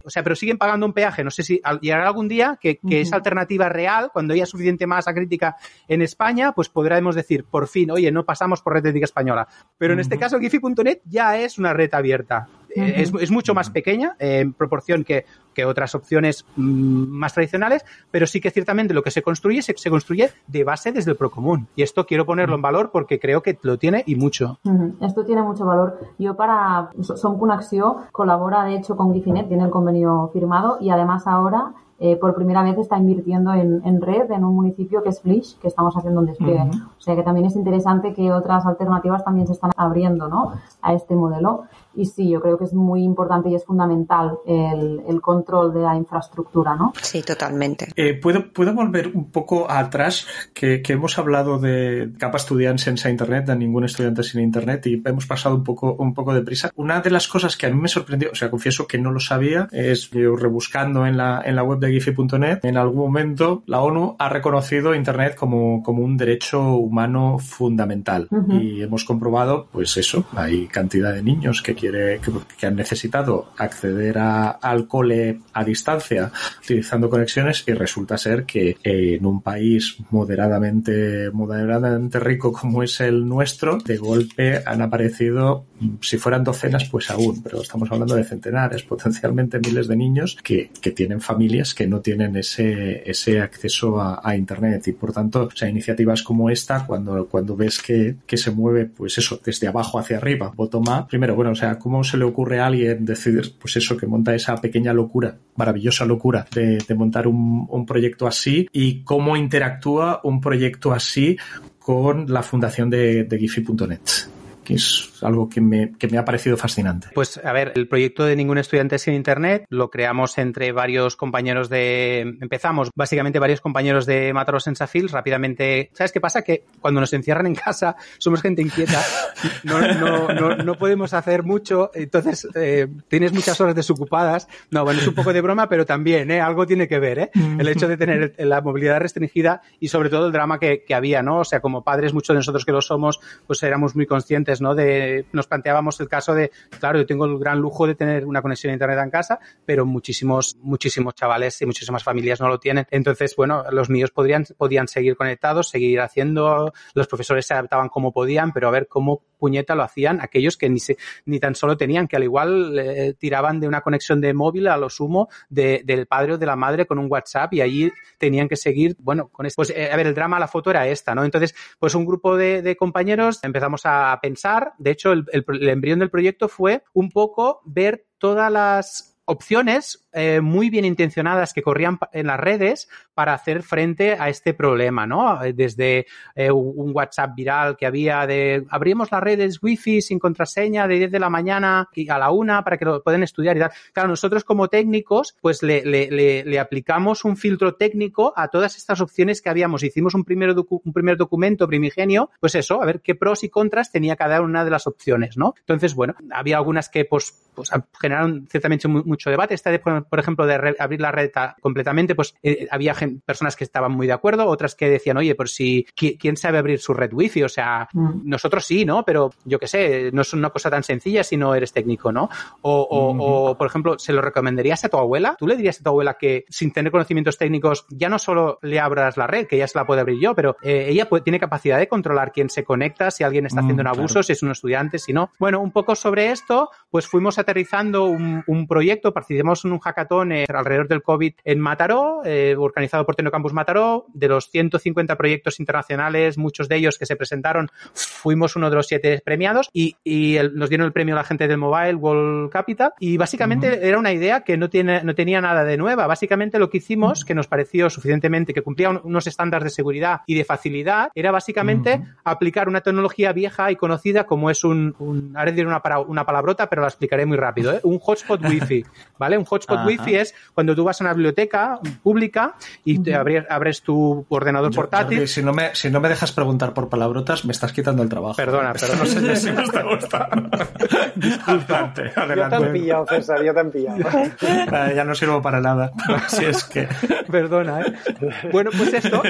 O sea, pero siguen pagando un peaje. No sé si llegará algún día que, esa alternativa real, cuando haya suficiente masa crítica en España, pues podremos decir, por fin, oye, no pasamos por red crítica española. Pero en este caso, Gifi.net ya es una red abierta. Es, mucho más pequeña en proporción que, otras opciones mm, más tradicionales, pero sí que ciertamente lo que se construye se, construye de base desde el Procomún. Y esto quiero ponerlo en valor porque creo que lo tiene y mucho. Esto tiene mucho valor. Yo para Son Acción colabora de hecho con Gifinet, tiene el convenio firmado y además ahora eh, por primera vez está invirtiendo en, red en un municipio que es Flish, que estamos haciendo un despliegue. O sea que también es interesante que otras alternativas también se están abriendo ¿no? a este modelo. Y sí, yo creo que es muy importante y es fundamental el, control de la infraestructura, ¿no? Sí, totalmente. Eh, ¿puedo, ¿Puedo volver un poco atrás? Que, que hemos hablado de capa estudiantes sin Internet, de ningún estudiante sin Internet, y hemos pasado un poco, un poco de prisa. Una de las cosas que a mí me sorprendió, o sea, confieso que no lo sabía, es yo rebuscando en la, en la web de gifi.net, en algún momento la ONU ha reconocido Internet como, como un derecho humano fundamental. Y hemos comprobado, pues eso, hay cantidad de niños que que, han necesitado acceder a, al cole a distancia utilizando conexiones y resulta ser que en un país moderadamente, moderadamente rico como es el nuestro, de golpe han aparecido, si fueran docenas, pues aún, pero estamos hablando de centenares, potencialmente miles de niños que, que tienen familias que no tienen ese, ese acceso a, Internet y por tanto, o sea, iniciativas como esta, cuando, cuando ves que, que se mueve, pues eso, desde abajo hacia arriba, bottom up, primero, bueno, o sea, ¿cómo se le ocurre a alguien decidir, pues eso, que monta esa pequeña locura, maravillosa locura de, montar un, un proyecto así y cómo interactúa un proyecto así con la fundación de, de Giphy.net? que es algo que me, que me ha parecido fascinante. Pues a ver, el proyecto de Ningún Estudiante sin Internet lo creamos entre varios compañeros de... Empezamos básicamente varios compañeros de Mataros en Safil, rápidamente... ¿Sabes qué pasa? Que cuando nos encierran en casa somos gente inquieta, no, no, no, no podemos hacer mucho, entonces eh, tienes muchas horas desocupadas. No, bueno, es un poco de broma, pero también, ¿eh? Algo tiene que ver, ¿eh? El hecho de tener la movilidad restringida y sobre todo el drama que, que había, ¿no? O sea, como padres, muchos de nosotros que lo somos, pues éramos muy conscientes, ¿no? De nos planteábamos el caso de, claro, yo tengo el gran lujo de tener una conexión a Internet en casa, pero muchísimos, muchísimos chavales y muchísimas familias no lo tienen. Entonces, bueno, los niños podrían, podían seguir conectados, seguir haciendo, los profesores se adaptaban como podían, pero a ver cómo puñeta lo hacían aquellos que ni, se, ni tan solo tenían, que al igual eh, tiraban de una conexión de móvil a lo sumo del padre o de la madre con un WhatsApp y allí tenían que seguir, bueno, con esto. Pues, eh, a ver, el drama, la foto era esta, ¿no? Entonces, pues un grupo de, de compañeros empezamos a pensar, de hecho, el, el embrión del proyecto fue un poco ver todas las opciones eh, muy bien intencionadas que corrían en las redes para hacer frente a este problema, ¿no? Desde eh, un WhatsApp viral que había de abrimos las redes wifi sin contraseña de 10 de la mañana a la una para que lo puedan estudiar y tal. Claro, nosotros como técnicos, pues le, aplicamos un filtro técnico a todas estas opciones que habíamos. Hicimos un primer, un primer documento primigenio, pues eso, a ver qué pros y contras tenía cada una de las opciones, ¿no? Entonces, bueno, había algunas que pues, pues generaron ciertamente mucho debate. Esta de, ejemplo, de abrir la red completamente, pues eh, había personas que estaban muy de acuerdo, otras que decían, oye, por si, ¿quién sabe abrir su red wifi? O sea, mm. nosotros sí, ¿no? Pero yo qué sé, no es una cosa tan sencilla si no eres técnico, ¿no? O, por ejemplo, ¿se lo recomendarías a tu abuela? ¿Tú le dirías a tu abuela que sin tener conocimientos técnicos ya no solo le abras la red, que ya se la puede abrir yo, pero eh, ella tiene capacidad de controlar quién se conecta, si alguien está haciendo un mm, abuso, si es un estudiante, si no. Bueno, un poco sobre esto, pues fuimos aterrizando un, un proyecto, participamos en un hack hackathon eh, alrededor del COVID en Mataró, eh, organizado por Tecnocampus Mataró. De los 150 proyectos internacionales, muchos de ellos que se presentaron, fuimos uno de los siete premiados y, nos dieron el premio a la gente del Mobile World Capital. Y básicamente era una idea que no, tiene, no tenía nada de nueva. Básicamente lo que hicimos, que nos pareció suficientemente, que cumplía unos estándares de seguridad y de facilidad, era básicamente aplicar una tecnología vieja y conocida como es un, un ahora diré una, una palabrota, pero la explicaré muy rápido, ¿eh? un hotspot wifi, ¿vale? Un hotspot wifi es cuando tú vas a una biblioteca pública y te abres, tu ordenador portátil. si, no me, si no me dejas preguntar por palabrotas, me estás quitando el trabajo. Perdona, perdona. No sé si me está gustando. adelante, adelante. Ya te han pillado, César, ya te han pillado. ya no sirvo para nada. Si es que... Perdona, ¿eh? Bueno, pues esto,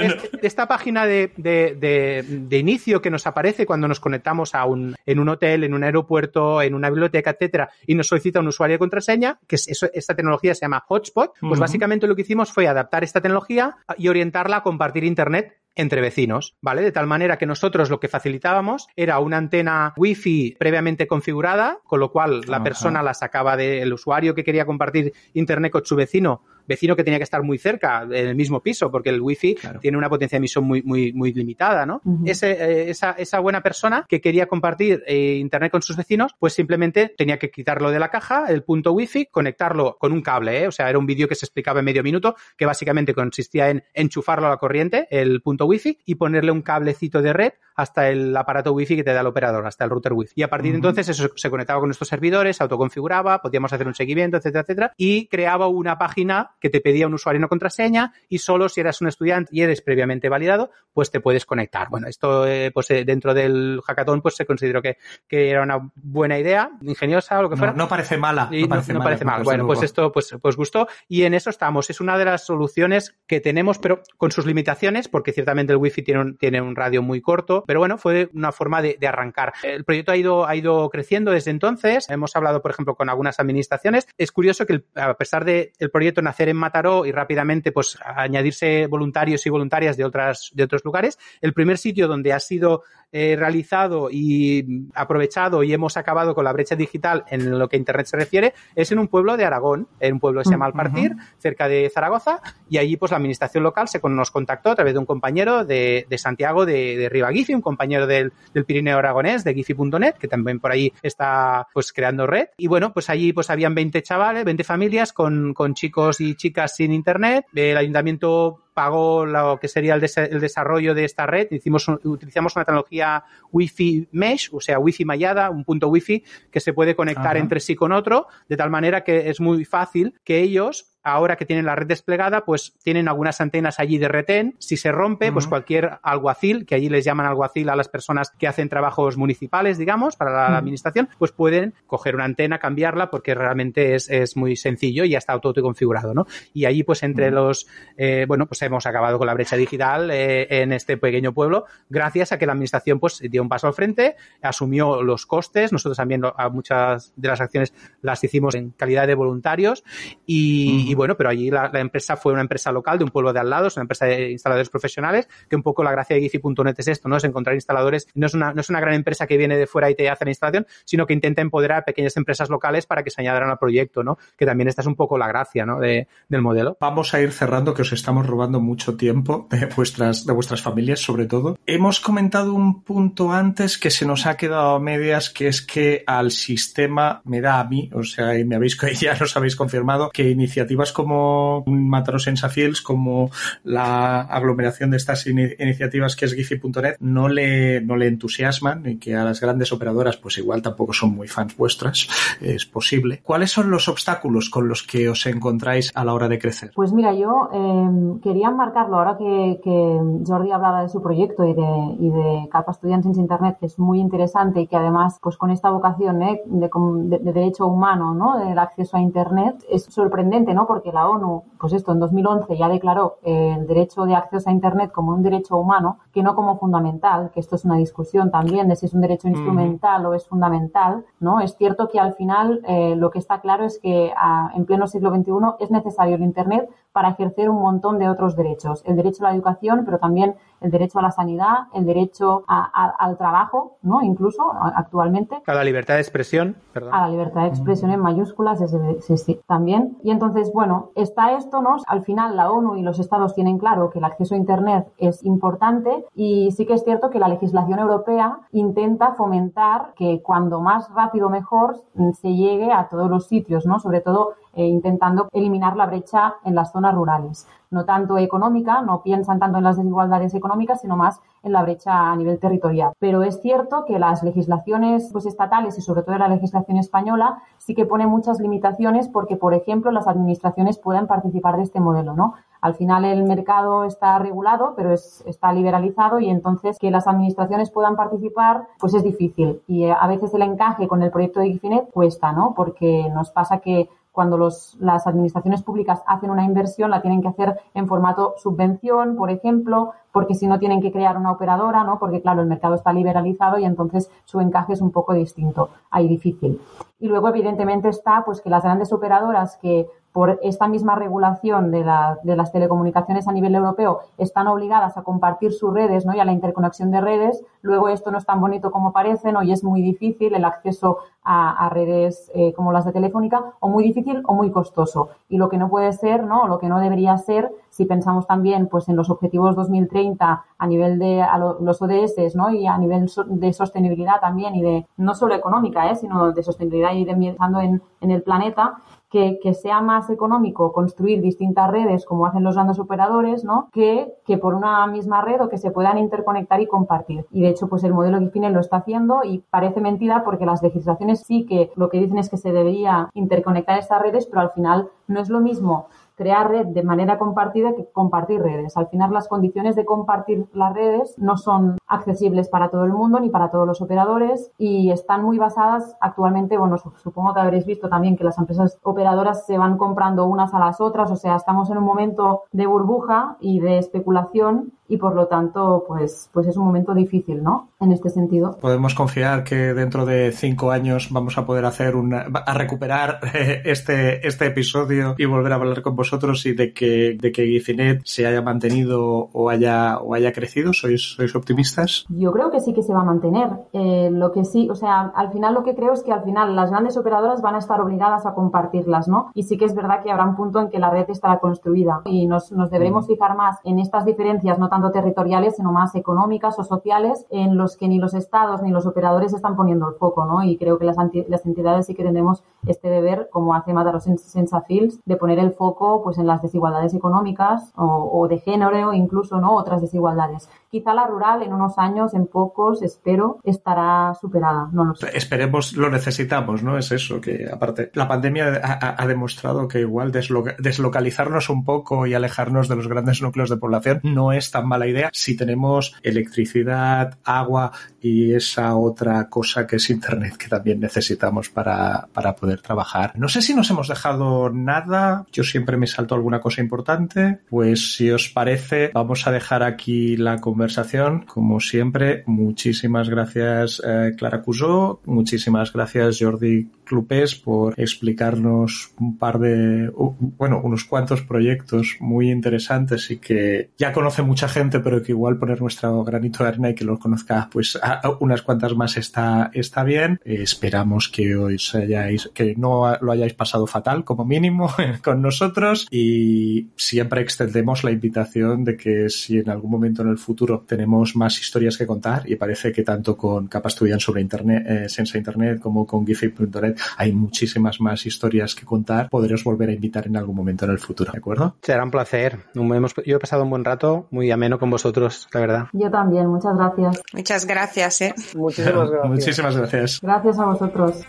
esta página de, de, de, inicio que nos aparece cuando nos conectamos a un, en un hotel, en un aeropuerto, en una biblioteca, etcétera, y nos solicita un usuario de contraseña, que es eso, esta tecnología se llama Hotspot, pues básicamente lo que hicimos fue adaptar esta tecnología y orientarla a compartir Internet entre vecinos, ¿vale? De tal manera que nosotros lo que facilitábamos era una antena wifi previamente configurada, con lo cual la persona la sacaba del usuario que quería compartir internet con su vecino, vecino que tenía que estar muy cerca, en el mismo piso, porque el wifi tiene una potencia de emisión muy, muy, muy limitada, ¿no? Eh, esa, esa, buena persona que quería compartir eh, internet con sus vecinos, pues simplemente tenía que quitarlo de la caja, el punto wifi, conectarlo con un cable, ¿eh? O sea, era un vídeo que se explicaba en medio minuto, que básicamente consistía en enchufarlo a la corriente, el punto wifi y ponerle un cablecito de red hasta el aparato wifi que te da el operador, hasta el router wifi. Y a partir de entonces eso se conectaba con nuestros servidores, se autoconfiguraba, podíamos hacer un seguimiento, etcétera, etcétera, y creaba una página que te pedía un usuario no contraseña y solo si eras un estudiante y eres previamente validado, pues te puedes conectar. Bueno, esto eh, pues eh, dentro del hackathon pues se consideró que, que, era una buena idea, ingeniosa o lo que fuera. No, parece mala. no parece, parece mal. Bueno, pues esto pues, pues gustó y en eso estamos. Es una de las soluciones que tenemos, pero con sus limitaciones, porque ciertamente el wifi tiene un, tiene un radio muy corto, pero bueno, fue una forma de, arrancar. El proyecto ha ido, ha ido creciendo desde entonces. Hemos hablado, por ejemplo, con algunas administraciones. Es curioso que a pesar de el proyecto nacer en Mataró y rápidamente pues añadirse voluntarios y voluntarias de otras, de otros lugares, el primer sitio donde ha sido eh, realizado y aprovechado y hemos acabado con la brecha digital en lo que Internet se refiere es en un pueblo de Aragón, en un pueblo que se llama Alpartir, cerca de Zaragoza, y allí pues la administración local se nos contactó a través de un compañero de, Santiago de, de Riva un compañero del, Pirineo Aragonés, de Gifi.net, que también por ahí está pues creando red. Y bueno, pues allí pues habían 20 chavales, 20 familias con, con chicos y chicas sin internet. El ayuntamiento pagó lo que sería el, desarrollo de esta red. Hicimos, utilizamos una tecnología Wi-Fi mesh, o sea, Wi-Fi mallada, un punto Wi-Fi que se puede conectar entre sí con otro, de tal manera que es muy fácil que ellos ahora que tienen la red desplegada, pues tienen algunas antenas allí de retén. Si se rompe, pues cualquier alguacil, que allí les llaman alguacil a las personas que hacen trabajos municipales, digamos, para la administración, pues pueden coger una antena, cambiarla, porque realmente es, es muy sencillo y ya está todo configurado, ¿no? Y allí, pues entre los, eh, bueno, pues hemos acabado con la brecha digital eh, en este pequeño pueblo, gracias a que la administración, pues dio un paso al frente, asumió los costes, nosotros también a muchas de las acciones las hicimos en calidad de voluntarios y, y bueno, pero allí la, empresa fue una empresa local de un pueblo de al lado, es una empresa de instaladores profesionales, que un poco la gracia de Gifi.net es esto, ¿no? Es encontrar instaladores, no es una, no es una gran empresa que viene de fuera y te hace la instalación, sino que intenta empoderar a pequeñas empresas locales para que se añadan al proyecto, ¿no? Que también esta es un poco la gracia, ¿no? De, del modelo. Vamos a ir cerrando, que os estamos robando mucho tiempo de vuestras, de vuestras familias, sobre todo. Hemos comentado un punto antes que se nos ha quedado a medias, que es que al sistema me da a mí, o sea, y me habéis, ya nos habéis confirmado, que iniciativas como Mataros en Safiels, como la aglomeración de estas iniciativas que es Giphy.net, no le, no le entusiasman y que a las grandes operadoras pues igual tampoco son muy fans vuestras, es posible. ¿Cuáles son los obstáculos con los que os encontráis a la hora de crecer? Pues mira, yo eh, quería marcarlo ahora que, que, Jordi hablaba de su proyecto y de, y de Capa Estudiantes Internet, que es muy interesante y que además, pues con esta vocación ¿eh? de, de, derecho humano, ¿no? Del acceso a Internet, es sorprendente, ¿no? porque la ONU, pues esto, en 2011 ya declaró el derecho de acceso a Internet como un derecho humano, que no como fundamental, que esto es una discusión también de si es un derecho instrumental o es fundamental, ¿no? Es cierto que al final eh, lo que está claro es que en pleno siglo XXI es necesario el Internet para ejercer un montón de otros derechos. El derecho a la educación, pero también el derecho a la sanidad, el derecho al trabajo, ¿no? Incluso actualmente. A la libertad de expresión, perdón. A la libertad de expresión en mayúsculas, sí, sí, también. Y entonces, bueno, está esto, ¿no? Al final la ONU y los estados tienen claro que el acceso a Internet es importante y sí que es cierto que la legislación europea intenta fomentar que cuando más rápido mejor se llegue a todos los sitios, ¿no? Sobre todo eh, intentando eliminar la brecha en las zonas rurales. No tanto económica, no piensan tanto en las desigualdades económicas, sino más en la brecha a nivel territorial. Pero es cierto que las legislaciones pues, estatales y sobre todo la legislación española sí que pone muchas limitaciones porque, por ejemplo, las administraciones pueden participar de este modelo, ¿no? Al final el mercado está regulado, pero está liberalizado y entonces que las administraciones puedan participar, pues es difícil. Y a veces el encaje con el proyecto de Gifinet cuesta, ¿no? Porque nos pasa que cuando los, las administraciones públicas hacen una inversión, la tienen que hacer en formato subvención, por ejemplo, porque si no tienen que crear una operadora, ¿no? Porque claro, el mercado está liberalizado y entonces su encaje es un poco distinto, ahí difícil. Y luego, evidentemente, está pues que las grandes operadoras que por esta misma regulación de, las telecomunicaciones a nivel europeo están obligadas a compartir sus redes ¿no? y a la interconexión de redes, luego esto no es tan bonito como parece ¿no? y es muy difícil el acceso a, redes eh, como las de Telefónica, o muy difícil o muy costoso. Y lo que no puede ser, ¿no? lo que no debería ser, si pensamos también pues, en los objetivos 2030 a nivel de los ODS ¿no? y a nivel de sostenibilidad también y de no solo económica, ¿eh? sino de sostenibilidad y de pensando en, en el planeta, que, sea más económico construir distintas redes como hacen los grandes operadores, ¿no? Que, que por una misma red o que se puedan interconectar y compartir. Y de hecho, pues el modelo Gifine lo está haciendo y parece mentira porque las legislaciones sí que lo que dicen es que se debería interconectar estas redes, pero al final no es lo mismo crear red de manera compartida que compartir redes. Al final las condiciones de compartir las redes no son accesibles para todo el mundo ni para todos los operadores y están muy basadas actualmente, bueno, supongo que habréis visto también que las empresas operadoras se van comprando unas a las otras, o sea, estamos en un momento de burbuja y de especulación y por lo tanto, pues, pues es un momento difícil, ¿no? En este sentido. Podemos confiar que dentro de cinco años vamos a poder hacer una, a recuperar este, este episodio y volver a hablar con vosotros y de que, de que Gifinet se haya mantenido o haya, o haya crecido. ¿Sois, sois optimistas? Yo creo que sí que se va a mantener. Eh, lo que sí, o sea, al final lo que creo es que al final las grandes operadoras van a estar obligadas a compartirlas, ¿no? Y sí que es verdad que habrá un punto en que la red estará construida y nos, nos deberemos mm. fijar más en estas diferencias, no tanto territoriales, sino más económicas o sociales, en los que ni los estados ni los operadores están poniendo el foco, ¿no? Y creo que las, las entidades sí que tenemos este deber, como hace Mataros en Sensafils, de poner el foco pues en las desigualdades económicas o, o de género o incluso, ¿no? Otras desigualdades. Quizá la rural en unos años, en pocos, espero, estará superada. No lo sé. Esperemos, lo necesitamos, ¿no? Es eso, que aparte, la pandemia ha, demostrado que igual deslocalizarnos un poco y alejarnos de los grandes núcleos de población no es tan mala idea si tenemos electricidad, agua y esa otra cosa que es Internet que también necesitamos para, para poder trabajar. No sé si nos hemos dejado nada. Yo siempre me salto alguna cosa importante. Pues si os parece, vamos a dejar aquí la conversación. Como siempre, muchísimas gracias eh, Clara Cusó, muchísimas gracias Jordi Clupés por explicarnos un par de, bueno, unos cuantos proyectos muy interesantes y que ya conoce mucha gente, pero que igual poner nuestro granito de arena y que los conozca, pues unas cuantas más está, está bien. esperamos que os hayáis, que no lo hayáis pasado fatal, como mínimo, con nosotros y siempre extendemos la invitación de que si en algún momento en el futuro tenemos más historias que contar y parece que tanto con Capa Estudian sobre Internet, eh, Sensa Internet como con Giphy.net hay muchísimas más historias que contar. Podréis volver a invitar en algún momento en el futuro, ¿de acuerdo? Será un placer. yo he pasado un buen rato, muy ameno con vosotros, la verdad. Yo también, muchas gracias. Muchas gracias, ¿eh? Muchísimas gracias. Muchísimas gracias. Gracias a vosotros.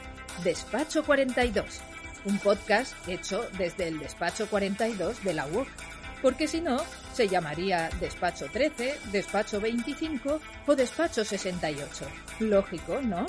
Despacho 42, un podcast hecho desde el Despacho 42 de la UOC porque si no, se llamaría despacho 13, despacho 25 o despacho 68. Lógico, ¿no?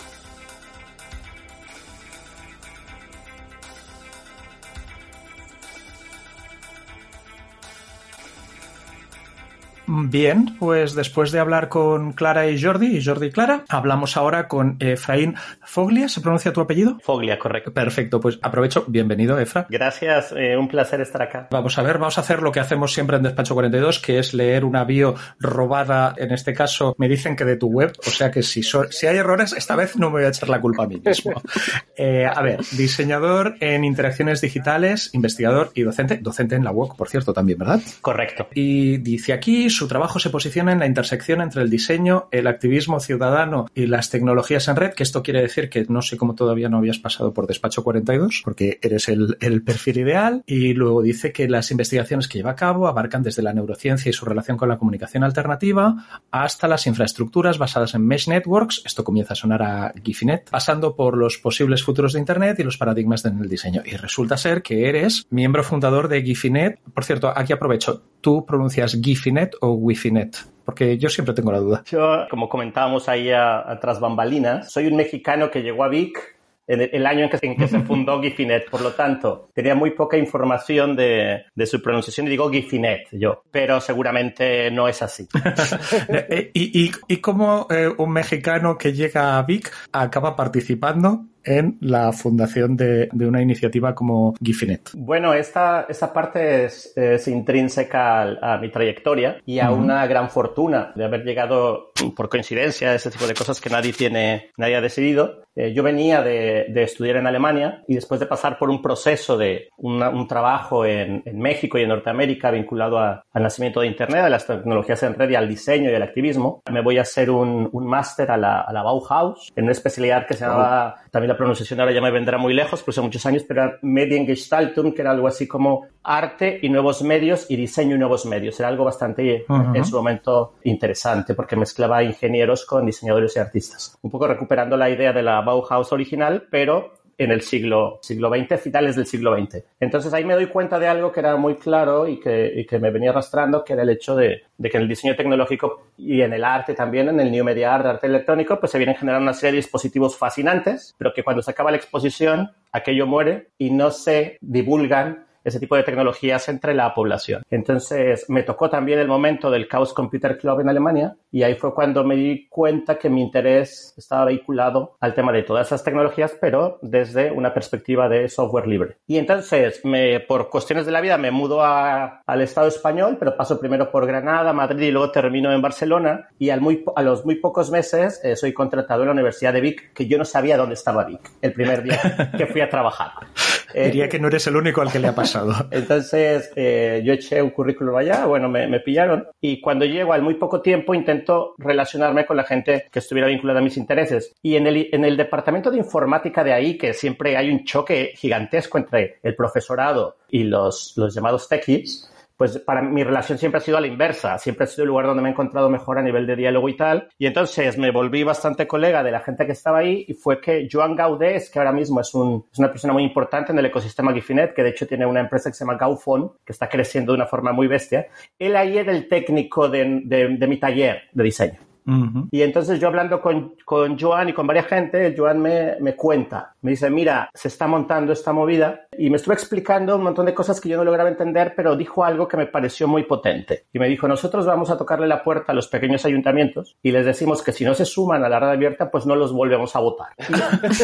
Bien, pues después de hablar con Clara y Jordi, y Jordi y Clara, hablamos ahora con Efraín Foglia. ¿Se pronuncia tu apellido? Foglia, correcto. Perfecto, pues aprovecho. Bienvenido, Efra. Gracias, eh, un placer estar acá. Vamos a ver, vamos a hacer lo que hacemos siempre en Despacho 42, que es leer una bio robada. En este caso, me dicen que de tu web, o sea que si, si hay errores, esta vez no me voy a echar la culpa a mí mismo. Eh, a ver, diseñador en interacciones digitales, investigador y docente. Docente en la UOC, por cierto, también, ¿verdad? Correcto. Y dice aquí, su trabajo se posiciona en la intersección entre el diseño, el activismo ciudadano y las tecnologías en red, que esto quiere decir que no sé cómo todavía no habías pasado por Despacho 42, porque eres el, perfil ideal. Y luego dice que las investigaciones que lleva a cabo abarcan desde la neurociencia y su relación con la comunicación alternativa hasta las infraestructuras basadas en mesh networks, esto comienza a sonar a Gifinet, pasando por los posibles futuros de Internet y los paradigmas en el diseño. Y resulta ser que eres miembro fundador de Gifinet. Por cierto, aquí aprovecho, ¿tú pronuncias Gifinet o Wifinet? Porque yo siempre tengo la duda. Yo, como comentábamos ahí atrás bambalinas, soy un mexicano que llegó a Vic en el año en que, en que se fundó Gifinet. Por lo tanto, tenía muy poca información de, de, su pronunciación y digo Gifinet yo, pero seguramente no es así. ¿Y, y, y cómo eh, un mexicano que llega a Vic acaba participando en la fundación de, de una iniciativa como Gifinet? Bueno, esta, esta parte es, es intrínseca a, a, mi trayectoria y a uh -huh. una gran fortuna de haber llegado por coincidencia a ese tipo de cosas que nadie tiene, nadie ha decidido. Eh, yo venía de, de, estudiar en Alemania y después de pasar por un proceso de una, un trabajo en, en, México y en Norteamérica vinculado a, al nacimiento de Internet, a las tecnologías en red y al diseño y al activismo, me voy a hacer un, un máster a la, a la Bauhaus en una especialidad que se llamaba, también la pronunciación ahora ya me vendrá muy lejos, pues hace muchos años, pero era Mediengestaltung, que era algo así como arte y nuevos medios y diseño y nuevos medios. Era algo bastante uh -huh. en su momento interesante porque mezclaba ingenieros con diseñadores y artistas. Un poco recuperando la idea de la Bauhaus original, pero en el siglo, siglo XX, finales del siglo XX. Entonces ahí me doy cuenta de algo que era muy claro y que, que me venía arrastrando, que era el hecho de, de, que en el diseño tecnológico y en el arte también, en el New Media Art, arte electrónico, pues se vienen generando una serie de dispositivos fascinantes, pero que cuando se acaba la exposición, aquello muere y no se divulgan ese tipo de tecnologías entre la población. Entonces, me tocó también el momento del Chaos Computer Club en Alemania y ahí fue cuando me di cuenta que mi interés estaba vinculado al tema de todas esas tecnologías, pero desde una perspectiva de software libre. Y entonces, me, por cuestiones de la vida, me mudo al Estado español, pero paso primero por Granada, Madrid y luego termino en Barcelona y a los muy pocos meses eh, soy contratado en la Universidad de Vic, que yo no sabía dónde estaba Vic el primer día que fui a trabajar. Diría que no eres el único al que le ha pasado. Entonces, eh, yo eché un currículum allá, bueno, me, me, pillaron y cuando llego al muy poco tiempo intento relacionarme con la gente que estuviera vinculada a mis intereses. Y en el, en el departamento de informática de ahí, que siempre hay un choque gigantesco entre el profesorado y los, los llamados techies, pues para mi relación siempre ha sido a la inversa, siempre ha sido el lugar donde me he encontrado mejor a nivel de diálogo y tal, y entonces me volví bastante colega de la gente que estaba ahí y fue que Joan Gaudés, que ahora mismo es, un, es una persona muy importante en el ecosistema Gifinet, que de hecho tiene una empresa que se llama Gaufon, que está creciendo de una forma muy bestia, él ahí era el técnico de, de, de mi taller de diseño. Uh -huh. Y entonces yo hablando con, con Joan y con varias gente, el Joan me, me cuenta, me dice, mira, se está montando esta movida y me estuvo explicando un montón de cosas que yo no lograba entender, pero dijo algo que me pareció muy potente. Y me dijo, nosotros vamos a tocarle la puerta a los pequeños ayuntamientos y les decimos que si no se suman a la red abierta, pues no los volvemos a votar.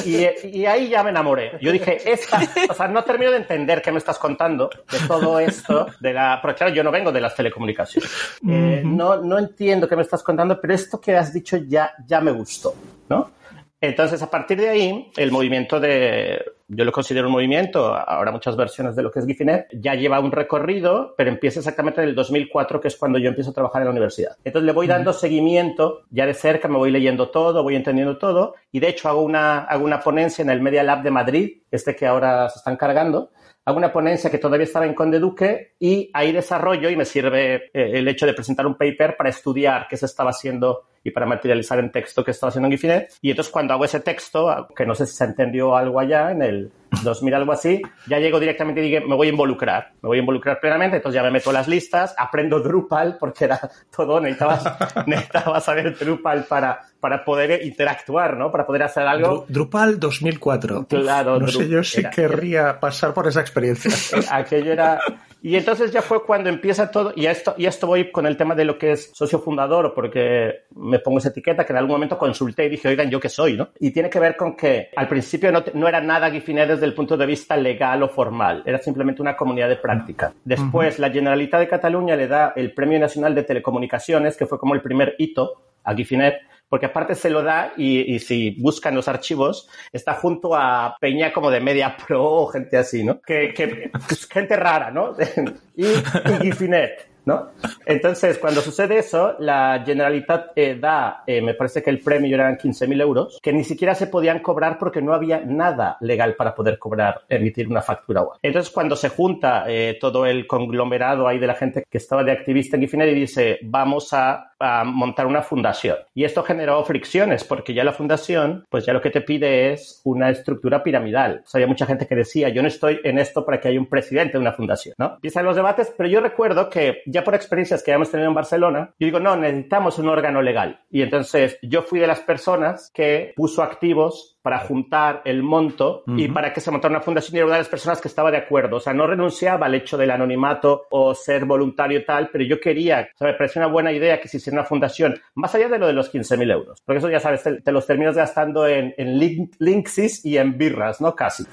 Y, y, y ahí ya me enamoré. Yo dije, esta, o sea, no termino de entender qué me estás contando de todo esto, de la, porque claro, yo no vengo de las telecomunicaciones. Uh -huh. eh, no, no entiendo qué me estás contando, pero esto que has dicho ya, ya me gustó, ¿no? Entonces, a partir de ahí, el movimiento de, yo lo considero un movimiento, ahora muchas versiones de lo que es Gifinet, ya lleva un recorrido, pero empieza exactamente en el 2004, que es cuando yo empiezo a trabajar en la universidad. Entonces le voy dando seguimiento, ya de cerca me voy leyendo todo, voy entendiendo todo, y de hecho hago una, hago una ponencia en el Media Lab de Madrid, este que ahora se están cargando, una ponencia que todavía estaba en Conde Duque y ahí desarrollo y me sirve eh, el hecho de presentar un paper para estudiar qué se estaba haciendo y para materializar en texto que estaba haciendo en Gifinet. Y entonces cuando hago ese texto, que no sé si se entendió algo allá en el 2000, algo así, ya llego directamente y digo, me voy a involucrar, me voy a involucrar plenamente, entonces ya me meto las listas, aprendo Drupal, porque era todo, necesitabas, necesitabas saber Drupal para, para poder interactuar, ¿no? Para poder hacer algo. Drupal 2004. Claro. No sé yo si era, querría pasar por esa experiencia. Aquello era, Y entonces ya fue cuando empieza todo, y esto, y esto voy con el tema de lo que es socio fundador, porque me pongo esa etiqueta que en algún momento consulté y dije, oigan, ¿yo qué soy? ¿no? Y tiene que ver con que al principio no, no era nada Gifinet desde el punto de vista legal o formal, era simplemente una comunidad de práctica. Después, la Generalitat de Cataluña le da el Premio Nacional de Telecomunicaciones, que fue como el primer hito a Gifinet, porque aparte se lo da y, si buscan los archivos, está junto a Peña como de Media Pro o gente así, ¿no? Que, que gente rara, ¿no? y, y Gifinet. ¿No? Entonces, cuando sucede eso, la Generalitat eh, da, eh, me parece que el premio eran 15.000 euros, que ni siquiera se podían cobrar porque no había nada legal para poder cobrar, emitir una factura. Entonces, cuando se junta eh, todo el conglomerado ahí de la gente que estaba de activista en Gifinet y dice, vamos a, montar una fundación. Y esto generó fricciones porque ya la fundación, pues ya lo que te pide es una estructura piramidal. O había mucha gente que decía, yo no estoy en esto para que haya un presidente de una fundación, ¿no? Empiezan los debates, pero yo recuerdo que ya por experiencias que hemos tenido en Barcelona, yo digo, no, necesitamos un órgano legal. Y entonces yo fui de las personas que puso activos para juntar el monto y para que se montara una fundación y una de las personas que estaba de acuerdo. O sea, no renunciaba al hecho del anonimato o ser voluntario tal, pero yo quería, o sea, me pareció una buena idea que se hiciera una fundación, más allá de lo de los 15.000 euros, porque eso ya sabes, te, los terminas gastando en, en Linksys y en birras, ¿no? Casi.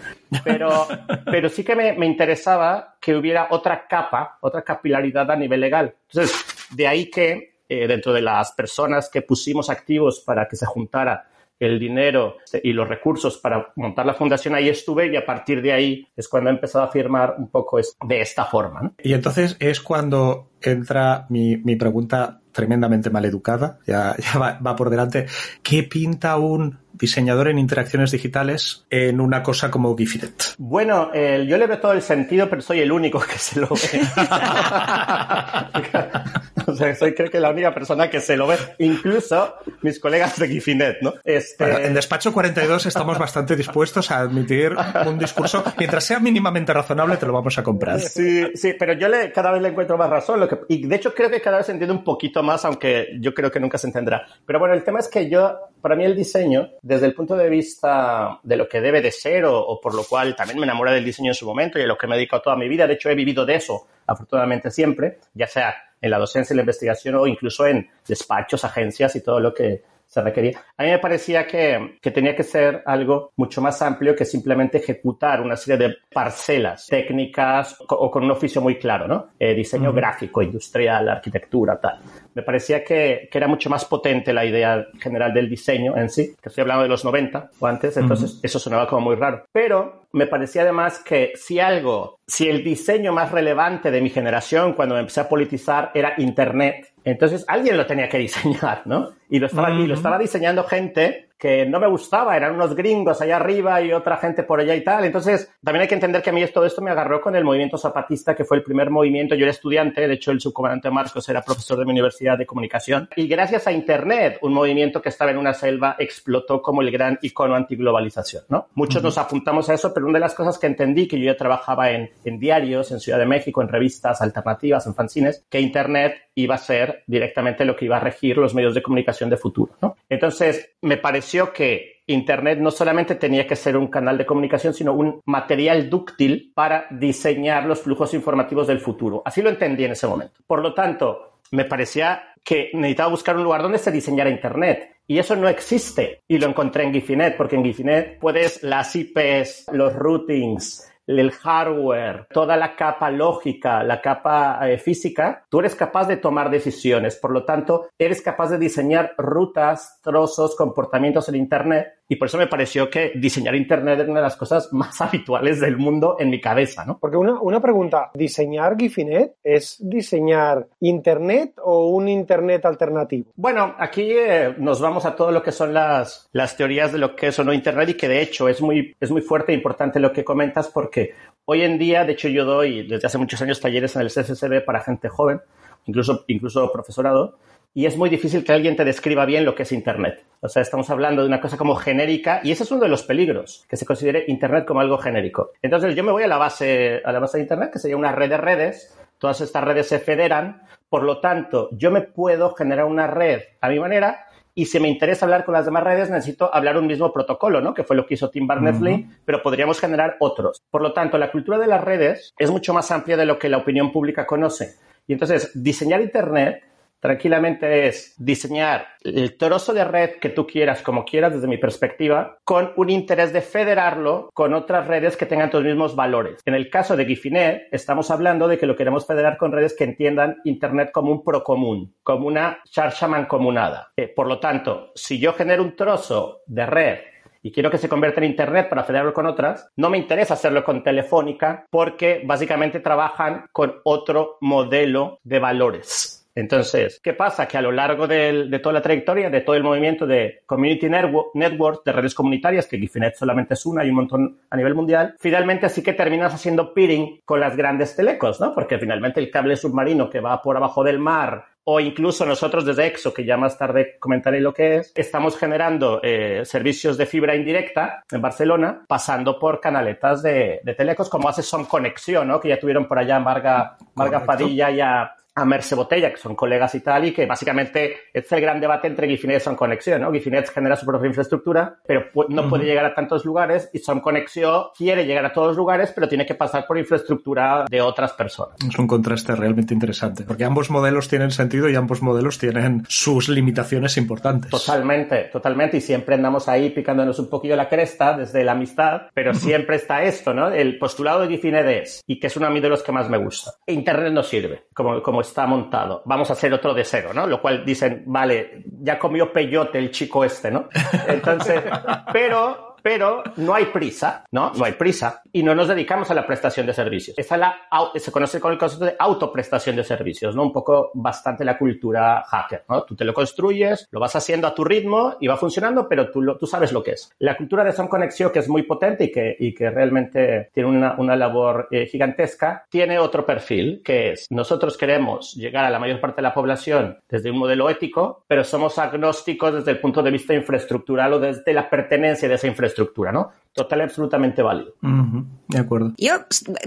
Pero, pero sí que me, me interesaba que hubiera otra capa, otra capilaridad a nivel legal. Entonces, de ahí que eh, dentro de las personas que pusimos activos para que se juntara el dinero y los recursos para montar la fundación, ahí estuve y a partir de ahí es cuando he empezado a firmar un poco de esta forma. Y entonces es cuando entra mi, mi pregunta tremendamente mal educada, ya, ya va, por delante. ¿Qué pinta un diseñador en interacciones digitales en una cosa como Gifinet? Bueno, yo le veo todo el sentido, pero soy el único que se lo ve. o sea, soy creo que la única persona que se lo ve, incluso mis colegas de Gifinet, ¿no? Este... en Despacho 42 estamos bastante dispuestos a admitir un discurso, mientras sea mínimamente razonable, te lo vamos a comprar. Sí, sí, pero yo le, cada vez le encuentro más razón, lo que, y de hecho creo que cada vez entiendo un poquito más, aunque yo creo que nunca se entenderá. Pero bueno, el tema es que yo, para mí el diseño, desde el punto de vista de lo que debe de ser, o, por lo cual también me enamoré del diseño en su momento y a lo que me he dedicado toda mi vida, de hecho he vivido de eso, afortunadamente siempre, ya sea en la docencia y la investigación o incluso en despachos, agencias y todo lo que se requería. A mí me parecía que, que, tenía que ser algo mucho más amplio que simplemente ejecutar una serie de parcelas técnicas o con un oficio muy claro, ¿no? Eh, diseño gráfico, industrial, arquitectura, tal. Me parecía que, que, era mucho más potente la idea general del diseño en sí, que estoy hablando de los 90 o antes, entonces eso sonaba como muy raro. Pero me parecía además que si algo, si el diseño más relevante de mi generación cuando me empecé a politizar era Internet, entonces alguien lo tenía que diseñar, ¿no? Y lo estaba, y lo estaba diseñando gente que no me gustaba, eran unos gringos allá arriba y otra gente por allá y tal. Entonces, también hay que entender que a mí todo esto me agarró con el movimiento zapatista, que fue el primer movimiento. Yo era estudiante, de hecho, el subcomandante Marcos era profesor de mi universidad de comunicación. Y gracias a Internet, un movimiento que estaba en una selva explotó como el gran icono antiglobalización, ¿no? Muchos nos apuntamos a eso, pero una de las cosas que entendí, que yo ya trabajaba en, en diarios, en Ciudad de México, en revistas alternativas, en fanzines, que Internet iba a ser directamente lo que iba a regir los medios de comunicación de futuro, ¿no? Entonces, me pareció que Internet no solamente tenía que ser un canal de comunicación, sino un material dúctil para diseñar los flujos informativos del futuro. Así lo entendí en ese momento. Por lo tanto, me parecía que necesitaba buscar un lugar donde se diseñara Internet. Y eso no existe. Y lo encontré en Gifinet, porque en Gifinet puedes las IPs, los routings, el hardware, toda la capa lógica, la capa eh, física, tú eres capaz de tomar decisiones. Por lo tanto, eres capaz de diseñar rutas, trozos, comportamientos en Internet y por eso me pareció que diseñar Internet era una de las cosas más habituales del mundo en mi cabeza, ¿no? Porque una, una pregunta, ¿diseñar Gifinet es diseñar Internet o un Internet alternativo? Bueno, aquí eh, nos vamos a todo lo que son las, las teorías de lo que es o no Internet y que de hecho es muy, es muy fuerte e importante lo que comentas porque hoy en día, de hecho yo doy desde hace muchos años talleres en el CCCB para gente joven, incluso, incluso profesorado, y es muy difícil que alguien te describa bien lo que es Internet. O sea, estamos hablando de una cosa como genérica y ese es uno de los peligros, que se considere Internet como algo genérico. Entonces yo me voy a la base, a la base de Internet, que sería una red de redes. Todas estas redes se federan. Por lo tanto, yo me puedo generar una red a mi manera y si me interesa hablar con las demás redes, necesito hablar un mismo protocolo, ¿no? Que fue lo que hizo Tim Berners-Lee, pero podríamos generar otros. Por lo tanto, la cultura de las redes es mucho más amplia de lo que la opinión pública conoce. Y entonces, diseñar Internet tranquilamente es diseñar el trozo de red que tú quieras, como quieras desde mi perspectiva, con un interés de federarlo con otras redes que tengan tus mismos valores. En el caso de Gifinet, estamos hablando de que lo queremos federar con redes que entiendan Internet como un procomún, como una charcha mancomunada. Eh, por lo tanto, si yo genero un trozo de red y quiero que se convierta en Internet para federarlo con otras, no me interesa hacerlo con Telefónica porque básicamente trabajan con otro modelo de valores. Entonces, ¿qué pasa? Que a lo largo de, toda la trayectoria, de todo el movimiento de Community Network, de redes comunitarias, que Gifinet solamente es una y un montón a nivel mundial, finalmente sí que terminas haciendo peering con las grandes telecos, ¿no? Porque finalmente el cable submarino que va por abajo del mar o incluso nosotros desde EXO, que ya más tarde comentaré lo que es, estamos generando eh, servicios de fibra indirecta en Barcelona, pasando por canaletas de, telecos, como hace Son Conexión, ¿no? que ya tuvieron por allá Marga, Marga Padilla y a, a Merce Botella, que son colegas y tal, y que básicamente es el gran debate entre Gifinet y Son Conexión, ¿no? Gifinet genera su propia infraestructura, pero no puede llegar a tantos lugares y Son Conexión quiere llegar a todos los lugares, pero tiene que pasar por infraestructura de otras personas. Es un contraste realmente interesante, porque ambos modelos tienen sentido y ambos modelos tienen sus limitaciones importantes. Totalmente, totalmente, y siempre andamos ahí picándonos un poquillo la cresta desde la amistad, pero siempre está esto, ¿no? El postulado de Gifinet es, y que es uno de los que más me gusta. Internet no sirve, como, como está montado. Vamos a hacer otro de cero, ¿no? Lo cual dicen, vale, ya comió peyote el chico este, ¿no? Entonces, pero pero no hay prisa, ¿no? No hay prisa y no nos dedicamos a la prestación de servicios. Esa la, se conoce con el concepto de autoprestación de servicios, ¿no? Un poco bastante la cultura hacker, ¿no? Tú te lo construyes, lo vas haciendo a tu ritmo y va funcionando, pero tú, tú sabes lo que es. La cultura de Son Conexión, que es muy potente y que, y que realmente tiene una, una labor eh, gigantesca, tiene otro perfil, que es nosotros queremos llegar a la mayor parte de la población desde un modelo ético, pero somos agnósticos desde el punto de vista infraestructural o desde la pertenencia de esa infraestructura estructura, ¿no? Total y absolutamente válido. De acuerdo. Yo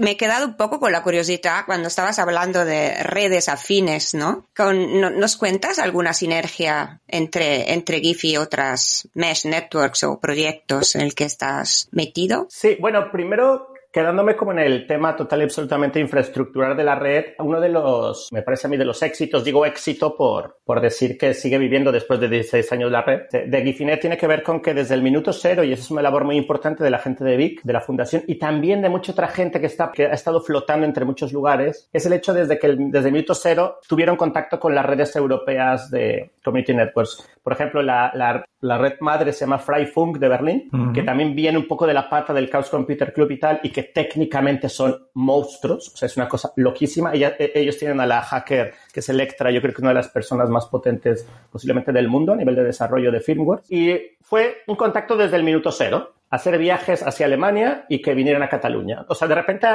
me he quedado un poco con la curiosidad cuando estabas hablando de redes afines, ¿no? Con, ¿Nos cuentas alguna sinergia entre, entre GIF y otras mesh networks o proyectos en el que estás metido? Sí, bueno, primero Quedándome como en el tema total y absolutamente infraestructural de la red, uno de los, me parece a mí, de los éxitos, digo éxito por, por decir que sigue viviendo después de 16 años la red, de, Gifinet tiene que ver con que desde el minuto cero, y esa es una labor muy importante de la gente de VIC, de la fundación, y también de mucha otra gente que, está, que ha estado flotando entre muchos lugares, es el hecho desde que desde el minuto cero tuvieron contacto con las redes europeas de Community Networks. Por ejemplo, la, la, la red madre se llama Freifunk de Berlín, que también viene un poco de la pata del Chaos Computer Club y tal, y que técnicamente son monstruos, o sea, es una cosa loquísima. E, ellos tienen a la hacker, que es Electra, yo creo que una de las personas más potentes posiblemente del mundo a nivel de desarrollo de firmware. Y fue un contacto desde el minuto cero hacer viajes hacia Alemania y que vinieran a Cataluña. O sea, de repente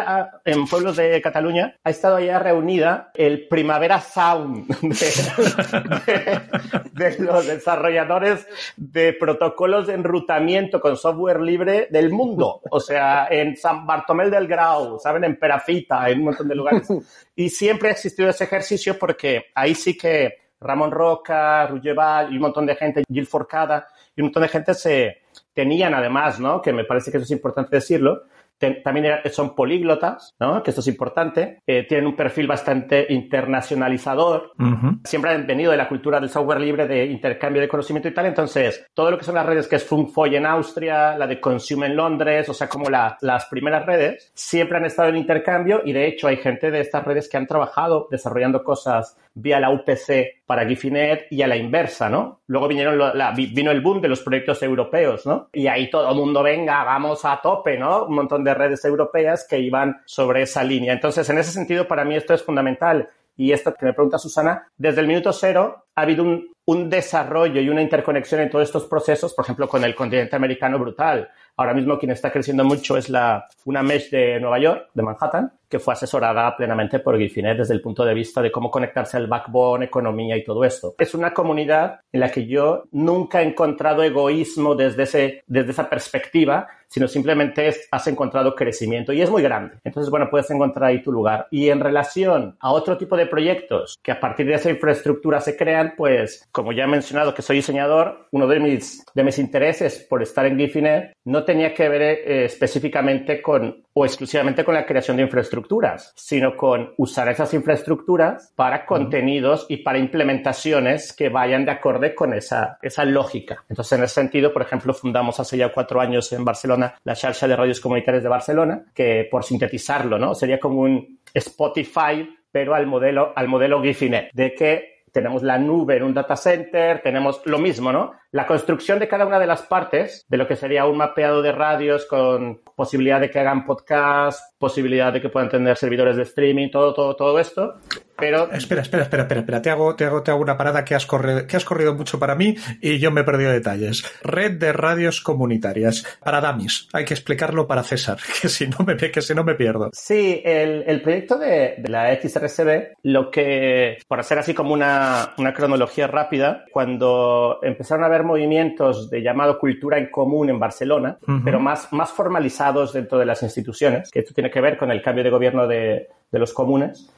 en pueblos de Cataluña ha estado allá reunida el Primavera Sound de, los desarrolladores de protocolos de enrutamiento con software libre del mundo. O sea, en San Bartomel del Grau, ¿saben? En Perafita, en un montón de lugares. Y siempre ha existido ese ejercicio porque ahí sí que Ramón Roca, Rulleval y un montón de gente, Gil Forcada y un montón de gente se tenían además, ¿no? Que me parece que eso es importante decirlo, también son políglotas, ¿no? que esto es importante, eh, tienen un perfil bastante internacionalizador, siempre han venido de la cultura del software libre, de intercambio de conocimiento y tal, entonces todo lo que son las redes que es Funkfoy en Austria, la de Consume en Londres, o sea, como las primeras redes, siempre han estado en intercambio y de hecho hay gente de estas redes que han trabajado desarrollando cosas vía la UPC para Gifinet y a la inversa, ¿no? Luego vinieron vino el boom de los proyectos europeos, ¿no? Y ahí todo el mundo, venga, vamos a tope, ¿no? Un montón de redes europeas que iban sobre esa línea. Entonces, en ese sentido, para mí esto es fundamental. Y esto que me pregunta Susana, desde el minuto cero ha habido un, un desarrollo y una interconexión en todos estos procesos, por ejemplo, con el continente americano brutal. Ahora mismo quien está creciendo mucho es la, una mesh de Nueva York, de Manhattan, que fue asesorada plenamente por Gifinet desde el punto de vista de cómo conectarse al backbone, economía y todo esto. Es una comunidad en la que yo nunca he encontrado egoísmo desde, ese, desde esa perspectiva, sino simplemente has encontrado crecimiento y es muy grande. Entonces, bueno, puedes encontrar ahí tu lugar. Y en relación a otro tipo de proyectos que a partir de esa infraestructura se crean, pues, como ya he mencionado que soy diseñador, uno de mis, de mis intereses por estar en Gifinet no tenía que ver eh, específicamente con o exclusivamente con la creación de infraestructuras, sino con usar esas infraestructuras para contenidos y para implementaciones que vayan de acorde con esa, esa lógica. Entonces, en ese sentido, por ejemplo, fundamos hace ya cuatro años en Barcelona la Charcha de Radios Comunitarias de Barcelona, que por sintetizarlo, ¿no? Sería como un Spotify, pero al modelo, al modelo Gifinet, de que tenemos la nube en un data center, tenemos lo mismo, ¿no? La construcción de cada una de las partes de lo que sería un mapeado de radios con posibilidad de que hagan podcast, posibilidad de que puedan tener servidores de streaming, todo, todo, todo esto. Pero... Espera, espera, espera, espera, espera. Te hago, te hago, te hago una parada que has corrido, que has corrido mucho para mí y yo me he perdido detalles. Red de radios comunitarias. Para Damis. Hay que explicarlo para César, que si no me, que si no me pierdo. Sí, el, el proyecto de, de, la XRSB, lo que, por hacer así como una, una cronología rápida, cuando empezaron a haber movimientos de llamado cultura en común en Barcelona, uh -huh. pero más, más formalizados dentro de las instituciones, que esto tiene que ver con el cambio de gobierno de, de los comunes,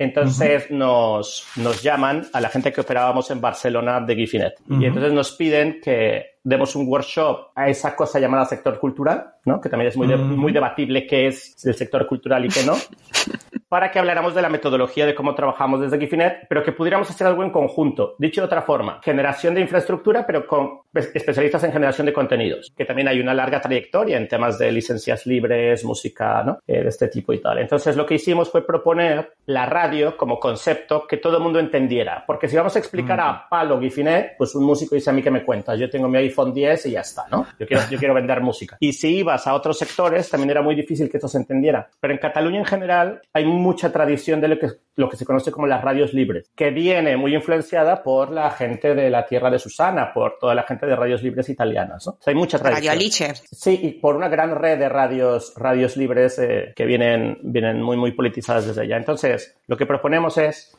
entonces uh -huh. nos, nos llaman a la gente que operábamos en Barcelona de Gifinet. Uh -huh. Y entonces nos piden que demos un workshop a esa cosa llamada sector cultural, ¿no? que también es muy, de, muy debatible qué es el sector cultural y qué no, para que habláramos de la metodología de cómo trabajamos desde Gifinet, pero que pudiéramos hacer algo en conjunto. Dicho de otra forma, generación de infraestructura, pero con especialistas en generación de contenidos, que también hay una larga trayectoria en temas de licencias libres, música, ¿no? Eh, de este tipo y tal. Entonces lo que hicimos fue proponer la radio como concepto que todo el mundo entendiera, porque si vamos a explicar -huh. a palo Gifinet, pues un músico dice a mí que me cuentas, yo tengo mi iPhone 10 y ya está, ¿no? Yo quiero, yo quiero vender música. Y si ibas a otros sectores, también era muy difícil que esto se entendiera. Pero en Cataluña en general hay mucha tradición de lo que, lo que se conoce como las radios libres, que viene muy influenciada por la gente de la tierra de Susana, por toda la gente de radios libres italianas, ¿no? O sea, hay mucha tradición. Radio Alice. Sí, y por una gran red de radios, radios libres eh, que vienen, vienen muy, muy politizadas desde allá. Entonces, lo que proponemos es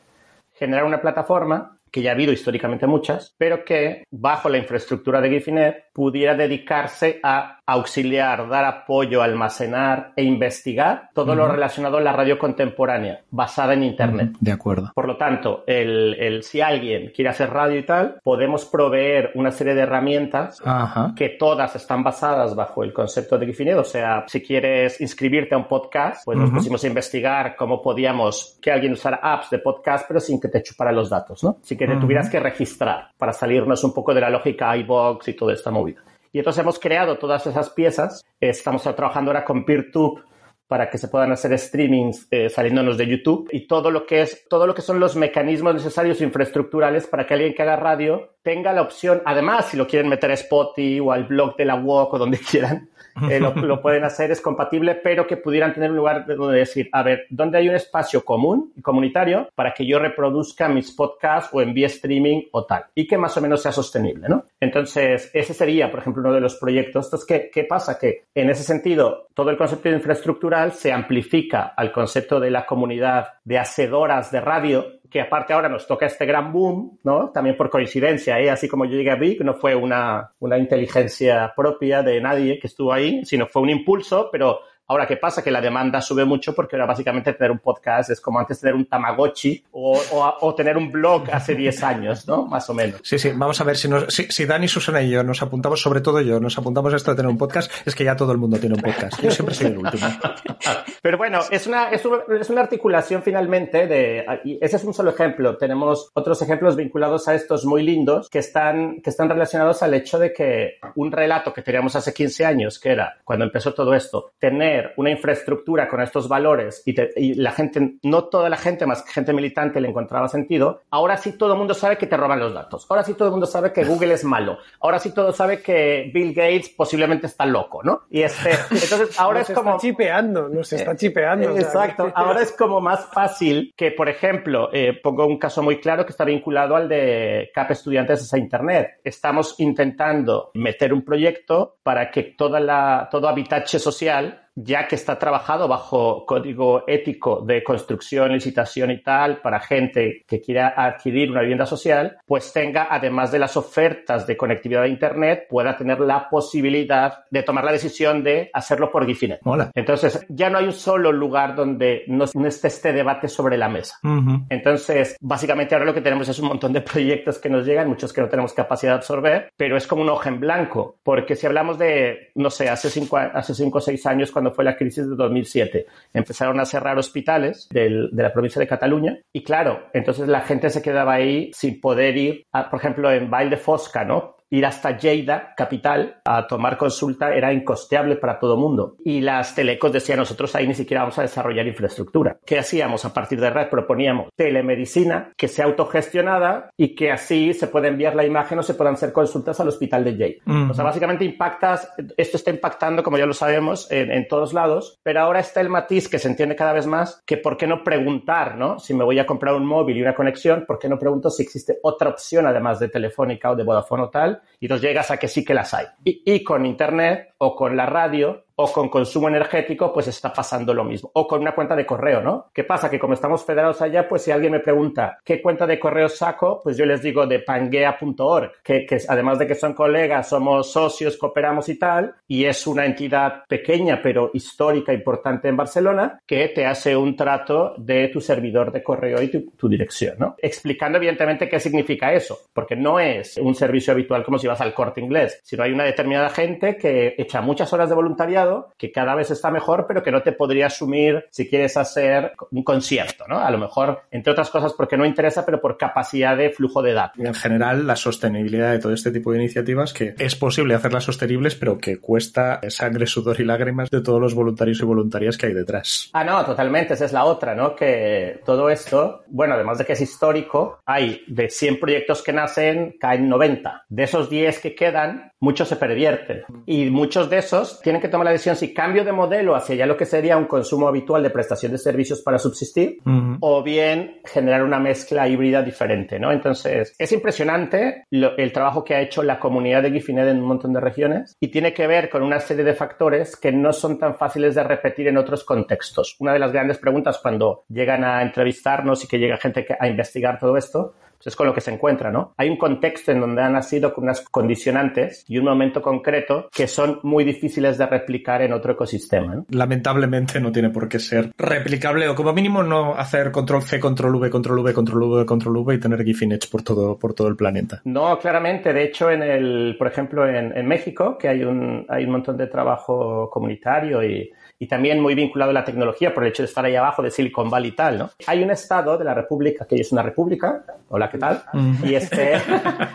generar una plataforma que ya ha habido históricamente muchas, pero que bajo la infraestructura de Gifinet pudiera dedicarse a auxiliar, dar apoyo, almacenar e investigar todo uh -huh. lo relacionado a la radio contemporánea, basada en Internet. Uh -huh. De acuerdo. Por lo tanto, el, el, si alguien quiere hacer radio y tal, podemos proveer una serie de herramientas uh -huh. que todas están basadas bajo el concepto de Gifinet. O sea, si quieres inscribirte a un podcast, pues nos pusimos a investigar cómo podíamos que alguien usara apps de podcast, pero sin que te chupara los datos, ¿no? Sin que te tuvieras que registrar para salirnos un poco de la lógica iBox y toda esta movida. Y entonces hemos creado todas esas piezas. Estamos trabajando ahora con PeerTube para que se puedan hacer streamings eh, saliéndonos de YouTube y todo lo que es todo lo que son los mecanismos necesarios infraestructurales para que alguien que haga radio tenga la opción, además si lo quieren meter a Spotify o al blog de la WOC o donde quieran, eh, lo, pueden hacer, es compatible, pero que pudieran tener un lugar donde decir, a ver, ¿dónde hay un espacio común y comunitario para que yo reproduzca mis podcasts o envíe streaming o tal? Y que más o menos sea sostenible, ¿no? Entonces, ese sería, por ejemplo, uno de los proyectos. Entonces, ¿qué, qué pasa? Que en ese sentido, todo el concepto infraestructural se amplifica al concepto de la comunidad de hacedoras de radio que aparte ahora nos toca este gran boom, ¿no? También por coincidencia, ¿eh? Así como yo llegué a Big, no fue una, una inteligencia propia de nadie que estuvo ahí, sino fue un impulso, pero Ahora, ¿qué pasa? Que la demanda sube mucho porque ahora básicamente tener un podcast es como antes tener un Tamagotchi o, o, o tener un blog hace 10 años, ¿no? Más o menos. Sí, sí, vamos a ver si, nos, si, si Dani, Susana y yo nos apuntamos, sobre todo yo, nos apuntamos a esto de tener un podcast, es que ya todo el mundo tiene un podcast. Yo siempre soy el último. Pero bueno, es una, es una, es una articulación finalmente de, y ese es un solo ejemplo. Tenemos otros ejemplos vinculados a estos muy lindos que están, que están relacionados al hecho de que un relato que teníamos hace 15 años, que era cuando empezó todo esto, tener tener una infraestructura con estos valores y, y, la gente, no toda la gente, más que gente militante le encontraba sentido, ahora sí todo el mundo sabe que te roban los datos. Ahora sí todo el mundo sabe que Google es malo. Ahora sí todo sabe que Bill Gates posiblemente está loco, ¿no? Y este, entonces ahora nos es como... Está chipeando, nos está chipeando. Exacto. Ahora es como más fácil que, por ejemplo, eh, pongo un caso muy claro que está vinculado al de CAP Estudiantes a Internet. Estamos intentando meter un proyecto para que toda la, todo habitache social ya que está trabajado bajo código ético de construcción, licitación y tal, para gente que quiera adquirir una vivienda social, pues tenga, además de las ofertas de conectividad a Internet, pueda tener la posibilidad de tomar la decisión de hacerlo por Gifinet. Hola. Entonces, ya no hay un solo lugar donde no, esté este debate sobre la mesa. Uh -huh. Entonces, básicamente ahora lo que tenemos es un montón de proyectos que nos llegan, muchos que no tenemos capacidad de absorber, pero es como un hoja en blanco, porque si hablamos de, no sé, hace cinco, hace cinco o seis años, cuando fue la crisis de 2007. Empezaron a cerrar hospitales de la provincia de Cataluña y claro, entonces la gente se quedaba ahí sin poder ir, por ejemplo, en Valle de Fosca, ¿no? Ir hasta Lleida, capital, a tomar consulta era incosteable para todo el mundo. Y las telecos decían, nosotros ahí ni siquiera vamos a desarrollar infraestructura. ¿Qué hacíamos? A partir de red proponíamos telemedicina que sea autogestionada y que así se pueda enviar la imagen o se puedan hacer consultas al hospital de Lleida. Uh -huh. O sea, básicamente impactas, esto está impactando, como ya lo sabemos, en, en, todos lados, pero ahora está el matiz que se entiende cada vez más que por qué no preguntar, ¿no? Si me voy a comprar un móvil y una conexión, ¿por qué no pregunto si existe otra opción además de Telefónica o de Vodafone o tal? Y nos llegas a que sí que las hay. Y, y, con Internet o con la radio o con consumo energético, pues está pasando lo mismo. O con una cuenta de correo, ¿no? ¿Qué pasa? Que como estamos federados allá, pues si alguien me pregunta qué cuenta de correo saco, pues yo les digo de pangea.org, que, además de que son colegas, somos socios, cooperamos y tal, y es una entidad pequeña pero histórica, importante en Barcelona, que te hace un trato de tu servidor de correo y tu, tu dirección, ¿no? Explicando evidentemente qué significa eso, porque no es un servicio habitual como si vas al corte inglés, sino hay una determinada gente que echa muchas horas de voluntariado que cada vez está mejor, pero que no te podría asumir si quieres hacer un concierto, ¿no? A lo mejor, entre otras cosas, porque no interesa, pero por capacidad de flujo de datos. En general, la sostenibilidad de todo este tipo de iniciativas, que es posible hacerlas sostenibles, pero que cuesta sangre, sudor y lágrimas de todos los voluntarios y voluntarias que hay detrás. Ah, no, totalmente, esa es la otra, ¿no? Que todo esto, bueno, además de que es histórico, hay de 100 proyectos que nacen, caen 90. De esos 10 que quedan, muchos se pervierten. Y muchos de esos tienen que tomar la decisión si cambio de modelo hacia ya lo que sería un consumo habitual de prestación de servicios para subsistir uh -huh. o bien generar una mezcla híbrida diferente, ¿no? Entonces, es impresionante lo, el trabajo que ha hecho la comunidad de Gifinet en un montón de regiones y tiene que ver con una serie de factores que no son tan fáciles de repetir en otros contextos. Una de las grandes preguntas cuando llegan a entrevistarnos y que llega gente a investigar todo esto es con lo que se encuentra, ¿no? Hay un contexto en donde han nacido con unas condicionantes y un momento concreto que son muy difíciles de replicar en otro ecosistema. ¿no? Lamentablemente no tiene por qué ser replicable o como mínimo no hacer control C, control V, control V, control V, control V y tener Gifinets por todo, por todo el planeta. No, claramente. De hecho, en el, por ejemplo, en, en México, que hay un, hay un montón de trabajo comunitario y y también muy vinculado a la tecnología por el hecho de estar ahí abajo de Silicon Valley y tal, ¿no? Hay un estado de la república que es una república, hola, ¿qué tal? Mm. Y este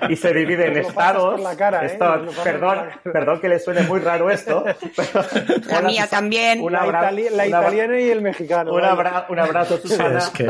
y se divide en estados. Cara, esto, ¿eh? perdón, perdón que le suene muy raro esto. Pero, la mía Susana, también. Un abra, la, itali la italiana y el mexicano. Un, abra, un abrazo, Susana. es que...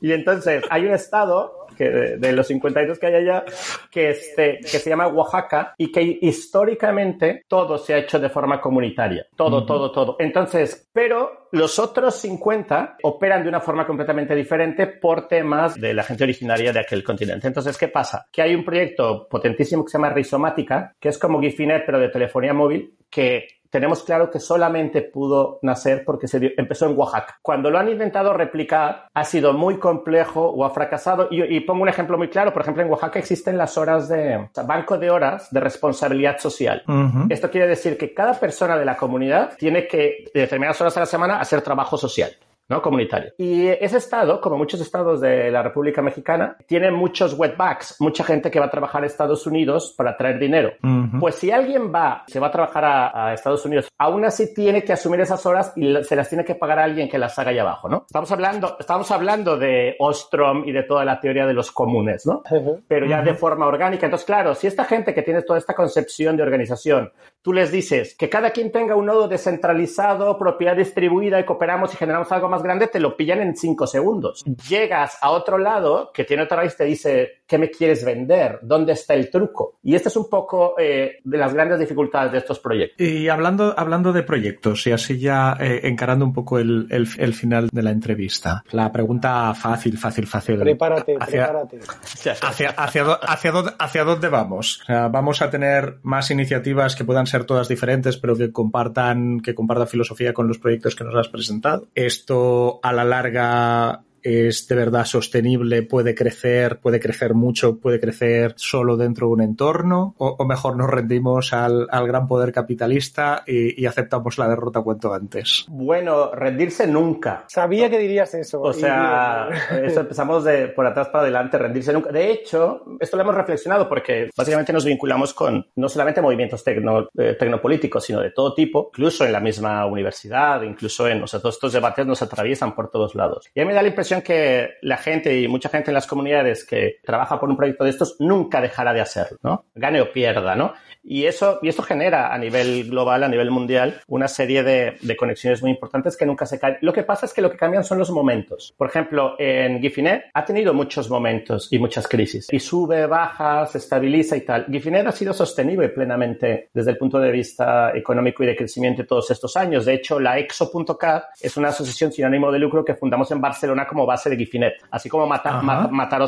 Y entonces, hay un estado que de, de, los 52 que hay allá, que, este, que se llama Oaxaca y que históricamente todo se ha hecho de forma comunitaria. Todo, uh -huh. todo, todo. Entonces, pero los otros 50 operan de una forma completamente diferente por temas de la gente originaria de aquel continente. Entonces, ¿qué pasa? Que hay un proyecto potentísimo que se llama Rizomática, que es como Gifinet, pero de telefonía móvil, que tenemos claro que solamente pudo nacer porque se dio, empezó en Oaxaca. Cuando lo han intentado replicar, ha sido muy complejo o ha fracasado. Y, y, pongo un ejemplo muy claro. Por ejemplo, en Oaxaca existen las horas de, o sea, banco de horas de responsabilidad social. Uh -huh. Esto quiere decir que cada persona de la comunidad tiene que, de determinadas horas a la semana, hacer trabajo social. ¿No? comunitario. Y ese estado, como muchos estados de la República Mexicana, tiene muchos wetbacks, mucha gente que va a trabajar a Estados Unidos para traer dinero. Uh -huh. Pues si alguien va, se va a trabajar a, a, Estados Unidos, aún así tiene que asumir esas horas y se las tiene que pagar a alguien que las haga allá abajo, ¿no? Estamos hablando, estamos hablando de Ostrom y de toda la teoría de los comunes, ¿no? Uh -huh. Pero ya uh -huh. de forma orgánica. Entonces, claro, si esta gente que tiene toda esta concepción de organización tú les dices que cada quien tenga un nodo descentralizado, propiedad distribuida y cooperamos y generamos algo más grande, te lo pillan en cinco segundos. Llegas a otro lado que tiene otra vez te dice, ¿qué me quieres vender? ¿Dónde está el truco? Y esta es un poco eh, de las grandes dificultades de estos proyectos. Y hablando, hablando de proyectos y así ya eh, encarando un poco el, el, el, final de la entrevista, la pregunta fácil, fácil, fácil. Prepárate, hacia, prepárate. Hacia, hacia, hacia, dónde, hacia dónde vamos? O sea, vamos a tener más iniciativas que puedan ser todas diferentes, pero que compartan, que compartan filosofía con los proyectos que nos has presentado. Esto a la larga es de verdad sostenible, puede crecer, puede crecer mucho, puede crecer solo dentro de un entorno, o, o mejor nos rendimos al, al, gran poder capitalista y, y, aceptamos la derrota cuanto antes. Bueno, rendirse nunca. Sabía que dirías eso. O sea, eso empezamos de por atrás para adelante, rendirse nunca. De hecho, esto lo hemos reflexionado porque básicamente nos vinculamos con no solamente movimientos tecno, eh, tecnopolíticos, sino de todo tipo, incluso en la misma universidad, incluso en, o sea, todos estos debates nos atraviesan por todos lados. Y a mí me da la impresión que la gente y mucha gente en las comunidades que trabaja por un proyecto de estos nunca dejará de hacerlo, ¿no? Gane o pierda, ¿no? Y eso, y esto genera a nivel global, a nivel mundial, una serie de, de, conexiones muy importantes que nunca se caen. Lo que pasa es que lo que cambian son los momentos. Por ejemplo, en Gifinet ha tenido muchos momentos y muchas crisis. Y sube, baja, se estabiliza y tal. Gifinet ha sido sostenible plenamente desde el punto de vista económico y de crecimiento todos estos años. De hecho, la EXO.cat es una asociación sin ánimo de lucro que fundamos en Barcelona como base de Gifinet. Así como Mata, Mat, Mataró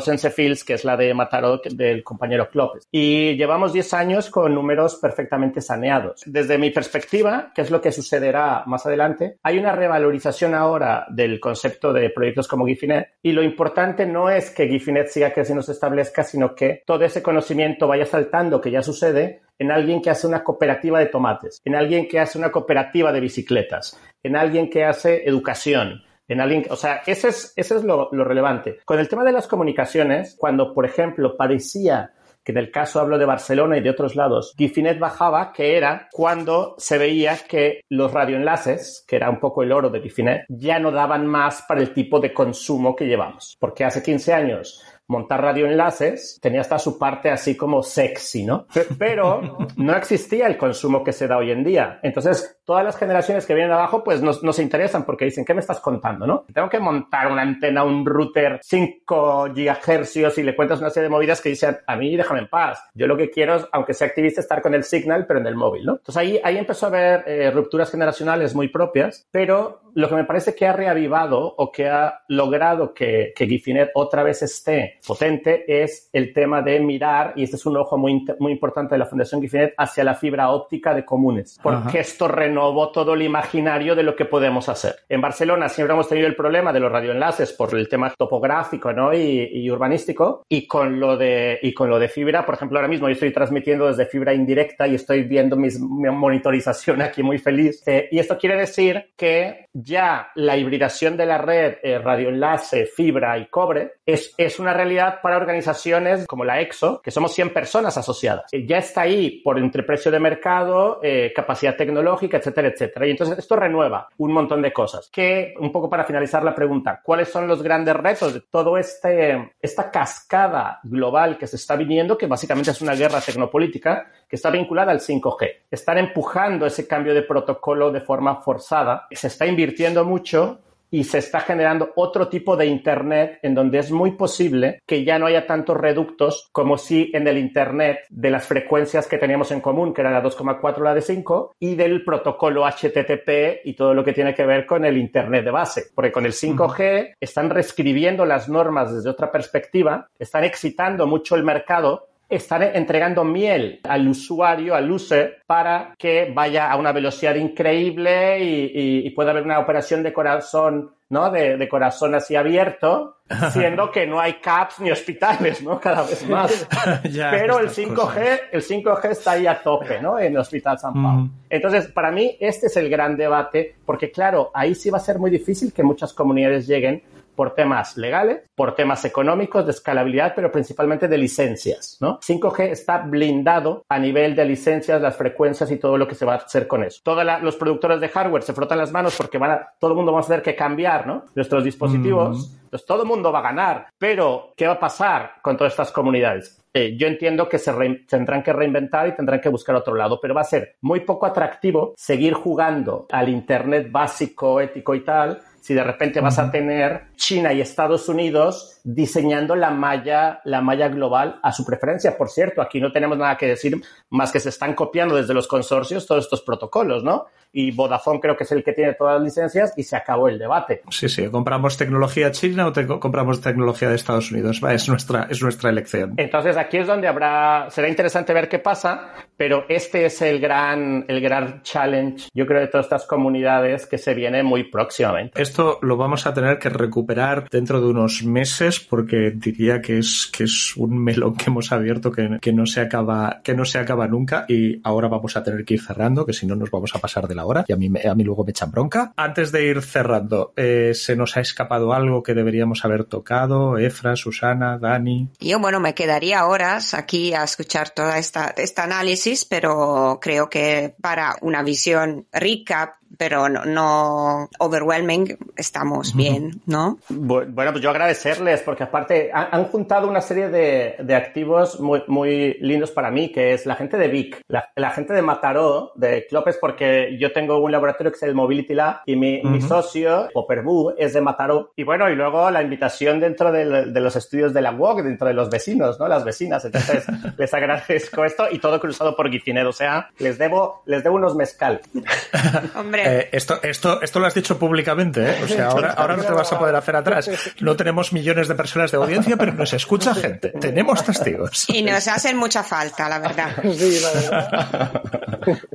que es la de Mataró del compañero Clopes. Y llevamos 10 años con números perfectamente saneados. Desde mi perspectiva, que es lo que sucederá más adelante, hay una revalorización ahora del concepto de proyectos como Gifinet y lo importante no es que Gifinet siga creciendo, se establezca, sino que todo ese conocimiento vaya saltando, que ya sucede, en alguien que hace una cooperativa de tomates, en alguien que hace una cooperativa de bicicletas, en alguien que hace educación, en alguien, o sea, ese es, ese es lo, lo relevante. Con el tema de las comunicaciones, cuando, por ejemplo, parecía que en el caso hablo de Barcelona y de otros lados, Gifinet bajaba, que era cuando se veía que los radioenlaces, que era un poco el oro de Gifinet, ya no daban más para el tipo de consumo que llevamos. Porque hace 15 años montar radioenlaces tenía hasta su parte así como sexy, ¿no? Pero no existía el consumo que se da hoy en día. Entonces, todas las generaciones que vienen abajo, pues no, no se interesan porque dicen, ¿qué me estás contando, no? Tengo que montar una antena, un router 5 gigahercios y le cuentas una serie de movidas que dicen, a mí déjame en paz. Yo lo que quiero es, aunque sea activista, estar con el signal, pero en el móvil, ¿no? Entonces ahí, ahí empezó a haber eh, rupturas generacionales muy propias, pero lo que me parece que ha reavivado o que ha logrado que, que Gifinet otra vez esté potente es el tema de mirar, y este es un ojo muy, muy importante de la Fundación Gifinet, hacia la fibra óptica de comunes, porque Ajá. esto renovó todo el imaginario de lo que podemos hacer. En Barcelona siempre hemos tenido el problema de los radioenlaces por el tema topográfico ¿no? y, y urbanístico, y con, lo de, y con lo de fibra, por ejemplo, ahora mismo yo estoy transmitiendo desde fibra indirecta y estoy viendo mis, mi monitorización aquí muy feliz. Eh, y esto quiere decir que ya la hibridación de la red eh, radioenlace, fibra y cobre es, es una realidad para organizaciones como la EXO, que somos 100 personas asociadas. Eh, ya está ahí por entre precio de mercado, eh, capacidad tecnológica, etcétera, etcétera. Y entonces esto renueva un montón de cosas. Que, un poco para finalizar la pregunta, ¿cuáles son los grandes retos de todo este, esta cascada global que se está viniendo, que básicamente es una guerra tecnopolítica que está vinculada al 5G? Están empujando ese cambio de protocolo de forma forzada. Se está invirtiendo mucho y se está generando otro tipo de Internet en donde es muy posible que ya no haya tantos reductos como si en el Internet de las frecuencias que teníamos en común, que era la 2,4 la de 5, y del protocolo HTTP y todo lo que tiene que ver con el Internet de base. Porque con el 5G están reescribiendo las normas desde otra perspectiva, están excitando mucho el mercado están entregando miel al usuario, al user, para que vaya a una velocidad increíble y, y, y pueda haber una operación de corazón, ¿no? De, de, corazón así abierto, siendo que no hay CAPS ni hospitales, ¿no? Cada vez más. ya, Pero el 5G, cosas. el 5G está ahí a tope, ¿no? En el Hospital San Pablo. Mm. Entonces, para mí, este es el gran debate, porque claro, ahí sí va a ser muy difícil que muchas comunidades lleguen por temas legales, por temas económicos, de escalabilidad, pero principalmente de licencias, ¿no? 5G está blindado a nivel de licencias, las frecuencias y todo lo que se va a hacer con eso. Todos los productores de hardware se frotan las manos porque van a, todo el mundo va a tener que cambiar, ¿no? Nuestros dispositivos. Mm. Entonces todo el mundo va a ganar, pero ¿qué va a pasar con todas estas comunidades? Eh, yo entiendo que se tendrán que reinventar y tendrán que buscar otro lado, pero va a ser muy poco atractivo seguir jugando al Internet básico, ético y tal, si de repente vas a tener China y Estados Unidos diseñando la malla, la malla global a su preferencia. Por cierto, aquí no tenemos nada que decir más que se están copiando desde los consorcios todos estos protocolos, ¿no? Y Vodafone creo que es el que tiene todas las licencias y se acabó el debate. Sí, sí, compramos tecnología china o compramos tecnología de Estados Unidos. Va, es nuestra, es nuestra elección. Entonces aquí es donde habrá, será interesante ver qué pasa, pero este es el gran, el gran challenge, yo creo, de todas estas comunidades que se viene muy próximamente. Esto lo vamos a tener que recuperar dentro de unos meses porque diría que es, que es un melón que hemos abierto que, que, no se acaba, que no se acaba nunca y ahora vamos a tener que ir cerrando, que si no nos vamos a pasar de la hora y a mí, a mí luego me echan bronca. Antes de ir cerrando, eh, ¿se nos ha escapado algo que deberíamos haber tocado? Efra, Susana, Dani. Yo, bueno, me quedaría horas aquí a escuchar toda esta, este análisis, pero creo que para una visión rica, pero no, no overwhelming, estamos bien, ¿no? Bueno, pues yo agradecerles, porque aparte han, juntado una serie de, de, activos muy, muy lindos para mí, que es la gente de Vic, la, la gente de Mataró, de Clopes, porque yo tengo un laboratorio que es el Mobility Lab y mi, mi socio, Popperboo, es de Mataró. Y bueno, y luego la invitación dentro de, de los estudios de la UOC, dentro de los vecinos, ¿no? Las vecinas. Entonces, les agradezco esto y todo cruzado por Gitinedo. O sea, les debo, les debo unos mezcal. Hombre. Eh, esto, esto, esto lo has dicho públicamente, ¿eh? O sea, ahora, ahora no te vas a poder hacer atrás. No tenemos millones de personas de audiencia, pero nos escucha gente. Tenemos testigos. Y nos hacen mucha falta, la verdad. Sí, la verdad.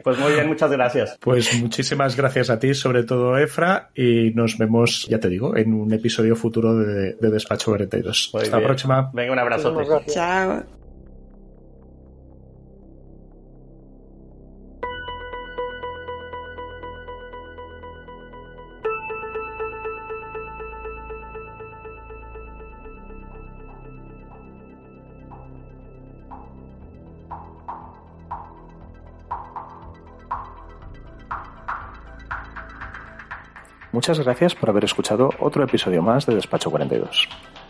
Pues muy bien, muchas gracias. Pues muchísimas gracias a ti, sobre todo Efra, y nos vemos, ya te digo, en un episodio futuro de, de Despacho 42. Muy Hasta bien. la próxima. Venga, un abrazo. Chao. Muchas gracias por haber escuchado otro episodio más de Despacho 42.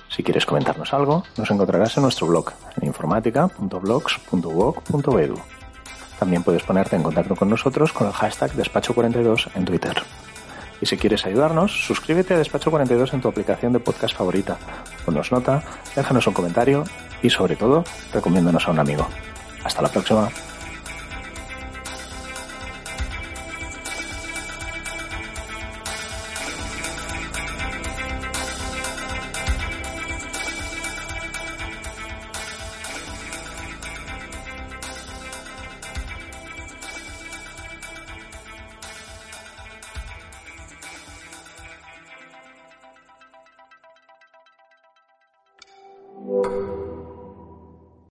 Si quieres comentarnos algo, nos encontrarás en nuestro blog en. También puedes ponerte en contacto con nosotros con el hashtag Despacho42 en Twitter. Y si quieres ayudarnos, suscríbete a Despacho 42 en tu aplicación de podcast favorita. Ponnos nota, déjanos un comentario y sobre todo, recomiéndanos a un amigo. Hasta la próxima.